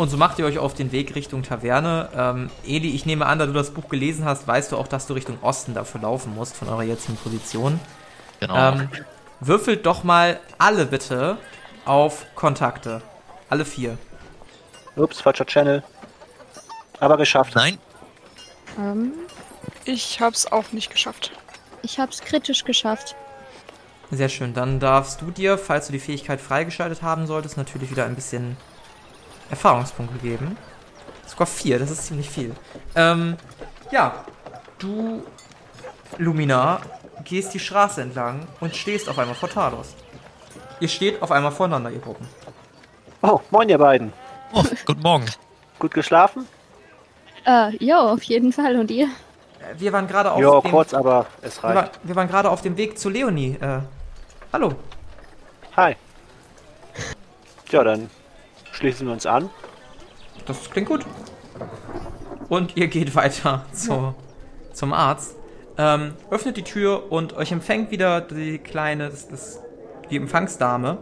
Und so macht ihr euch auf den Weg Richtung Taverne. Ähm, Eli, ich nehme an, da du das Buch gelesen hast, weißt du auch, dass du Richtung Osten dafür laufen musst, von eurer jetzigen Position. Genau. Ähm, würfelt doch mal alle bitte auf Kontakte. Alle vier. Ups, falscher Channel. Aber geschafft. Nein, Ähm, Ich hab's auch nicht geschafft. ich hab's kritisch geschafft. Sehr schön. Dann darfst du dir, falls du die Fähigkeit freigeschaltet haben solltest, natürlich wieder ein bisschen Erfahrungspunkte geben. Sogar vier, das ist ziemlich viel. Ähm, ja, du, Lumina, gehst die Straße entlang und stehst auf einmal vor Talos. Ihr steht auf einmal voreinander, ihr Gruppen. Oh, moin ihr beiden. oh, guten Morgen. Gut geschlafen? Äh, ja, auf jeden Fall. Und ihr? Wir waren gerade auf Ja, dem, kurz, aber es wir, war, reicht. wir waren gerade auf dem Weg zu Leonie. Äh, hallo. Hi. Ja, dann schließen wir uns an. Das klingt gut. Und ihr geht weiter zu, zum Arzt. Ähm, öffnet die Tür und euch empfängt wieder die kleine, das, das, die Empfangsdame,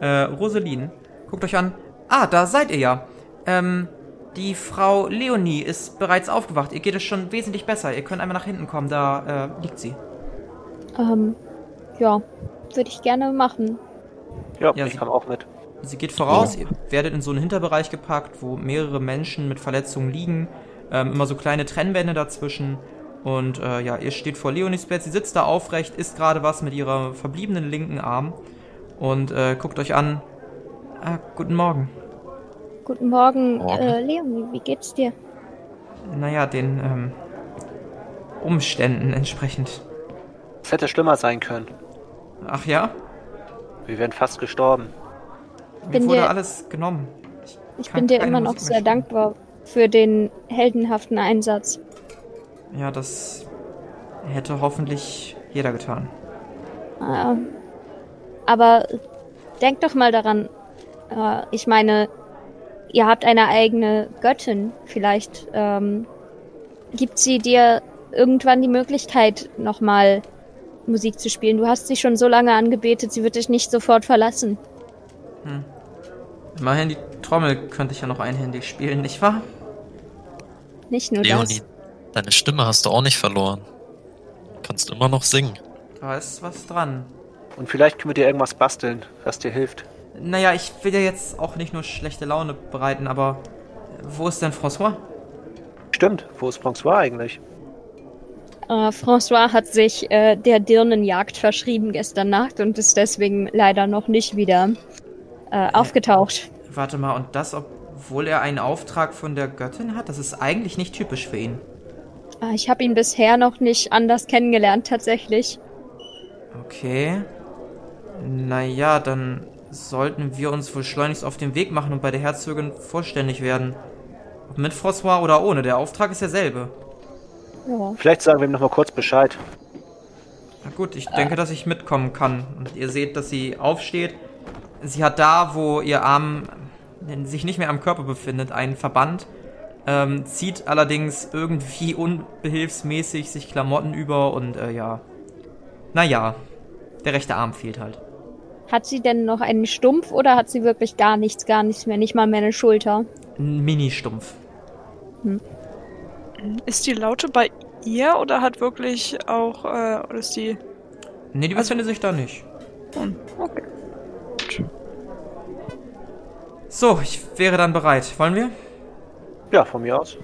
äh, Rosaline. Guckt euch an. Ah, da seid ihr ja. Ähm, die Frau Leonie ist bereits aufgewacht. Ihr geht es schon wesentlich besser. Ihr könnt einmal nach hinten kommen, da äh, liegt sie. Ähm, ja, würde ich gerne machen. Ja, Ja, ich sie- komme auch mit. Sie geht voraus, ihr werdet in so einen Hinterbereich gepackt, wo mehrere Menschen mit Verletzungen liegen. Ähm, immer so kleine Trennwände dazwischen. Und äh, ja, ihr steht vor Leonis Bett. Sie sitzt da aufrecht, isst gerade was mit ihrer verbliebenen linken Arm. Und äh, guckt euch an. Ah, guten Morgen. Guten Morgen, Morgen. Äh, Leonie, wie geht's dir? Naja, den ähm, Umständen entsprechend. Es hätte schlimmer sein können. Ach ja? Wir wären fast gestorben. Mir Bin wurde dir- alles genommen. Ich kann bin dir immer noch Musik sehr spielen. dankbar für den heldenhaften Einsatz. Ja, das hätte hoffentlich jeder getan. Äh, aber denk doch mal daran. Äh, ich meine, ihr habt eine eigene Göttin. Vielleicht ähm, gibt sie dir irgendwann die Möglichkeit, nochmal Musik zu spielen. Du hast sie schon so lange angebetet, sie wird dich nicht sofort verlassen. Immerhin die Trommel könnte ich ja noch einhändig spielen, nicht wahr? Nicht nur Leonie, das. deine Stimme hast du auch nicht verloren. Kannst immer noch singen. Da ist was dran. Und vielleicht können wir dir irgendwas basteln, was dir hilft. Naja, ich will ja jetzt auch nicht nur schlechte Laune bereiten, aber wo ist denn François? Stimmt, wo ist François eigentlich? Äh, François hat sich äh, der Dirnenjagd verschrieben gestern Nacht und ist deswegen leider noch nicht wieder äh, aufgetaucht. Warte mal, und das, obwohl er einen Auftrag von der Göttin hat? Das ist eigentlich nicht typisch für ihn. Äh, ich habe ihn bisher noch nicht anders kennengelernt, tatsächlich. Okay. Naja, dann sollten wir uns wohl schleunigst auf den Weg machen und bei der Herzogin vorständig werden. Ob mit François oder ohne, der Auftrag ist derselbe. Ja. Vielleicht sagen wir ihm nochmal kurz Bescheid. Na gut, ich denke, dass ich mitkommen kann. Und ihr seht, dass sie aufsteht. Sie hat da, wo ihr Arm sich nicht mehr am Körper befindet, einen Verband ähm, zieht allerdings irgendwie unbehilfsmäßig sich Klamotten über und äh, ja. Naja, der rechte Arm fehlt halt. Hat sie denn noch einen Stumpf oder hat sie wirklich gar nichts, gar nichts mehr, nicht mal mehr eine Schulter? Ein Mini-Stumpf. Ist die Laute bei ihr oder hat wirklich auch, äh, oder ist die. Nee, die befindet sich da nicht. Hm, So, ich wäre dann bereit. Wollen wir? Ja, von mir aus.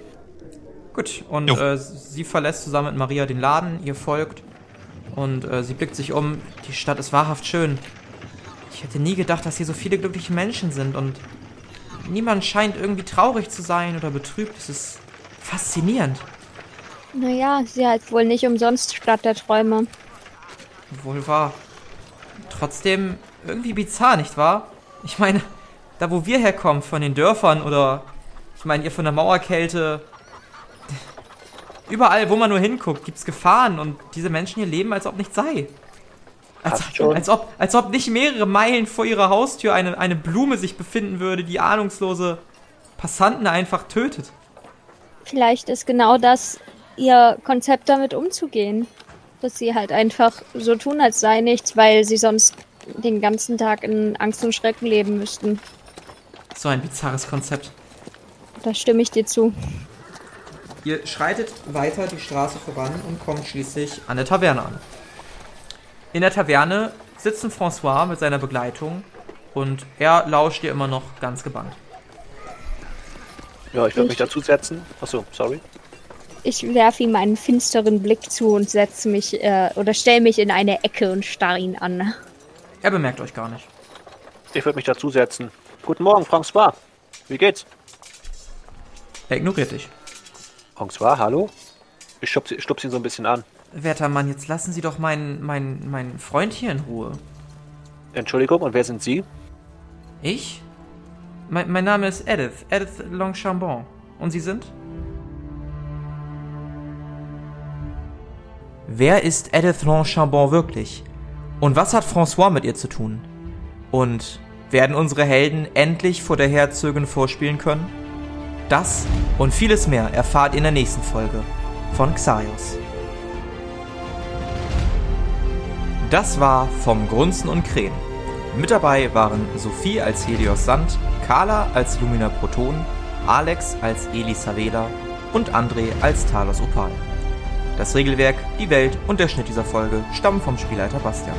Gut, und äh, sie verlässt zusammen mit Maria den Laden, ihr folgt und äh, sie blickt sich um. Die Stadt ist wahrhaft schön. Ich hätte nie gedacht, dass hier so viele glückliche Menschen sind und niemand scheint irgendwie traurig zu sein oder betrübt. Es ist faszinierend. Naja, sie heißt wohl nicht umsonst Stadt der Träume. Wohl wahr. Trotzdem irgendwie bizarr, nicht wahr? Ich meine, da wo wir herkommen, von den Dörfern oder ich meine, ihr von der Mauerkälte. Überall, wo man nur hinguckt, gibt's Gefahren und diese Menschen hier leben, als ob nichts sei. Als, als, ob, als ob nicht mehrere Meilen vor ihrer Haustür eine, eine Blume sich befinden würde, die ahnungslose Passanten einfach tötet. Vielleicht ist genau das ihr Konzept damit umzugehen. Dass sie halt einfach so tun, als sei nichts, weil sie sonst den ganzen Tag in Angst und Schrecken leben müssten. So ein bizarres Konzept. Da stimme ich dir zu. Ihr schreitet weiter die Straße voran und kommt schließlich an der Taverne an. In der Taverne sitzen François mit seiner Begleitung und er lauscht dir immer noch ganz gebannt. Ja, ich würde mich Ich- dazu setzen. Achso, sorry. Ich werfe ihm einen finsteren Blick zu und setze mich äh, oder stelle mich in eine Ecke und starre ihn an. Er bemerkt euch gar nicht. Ich würde mich dazu setzen. Guten Morgen, François. Wie geht's? Er ignoriert dich. François, hallo? Ich stupse stupse ihn so ein bisschen an. Werter Mann, jetzt lassen Sie doch meinen, meinen, meinen Freund hier in Ruhe. Entschuldigung, und wer sind Sie? Ich? Mein, mein Name ist Edith, Edith Longchambon. Und Sie sind? Wer ist Edith Longchambon wirklich? Und was hat François mit ihr zu tun? Und werden unsere Helden endlich vor der Herzogin vorspielen können? Das und vieles mehr erfahrt ihr in der nächsten Folge von Xaios. Das war vom Grunzen und Krähen. Mit dabei waren Sophie als Helios Sand, Carla als Lumina Proton, Alex als Elisa Vela und André als Talos Opal. Das Regelwerk, die Welt und der Schnitt dieser Folge stammen vom Spielleiter Bastian.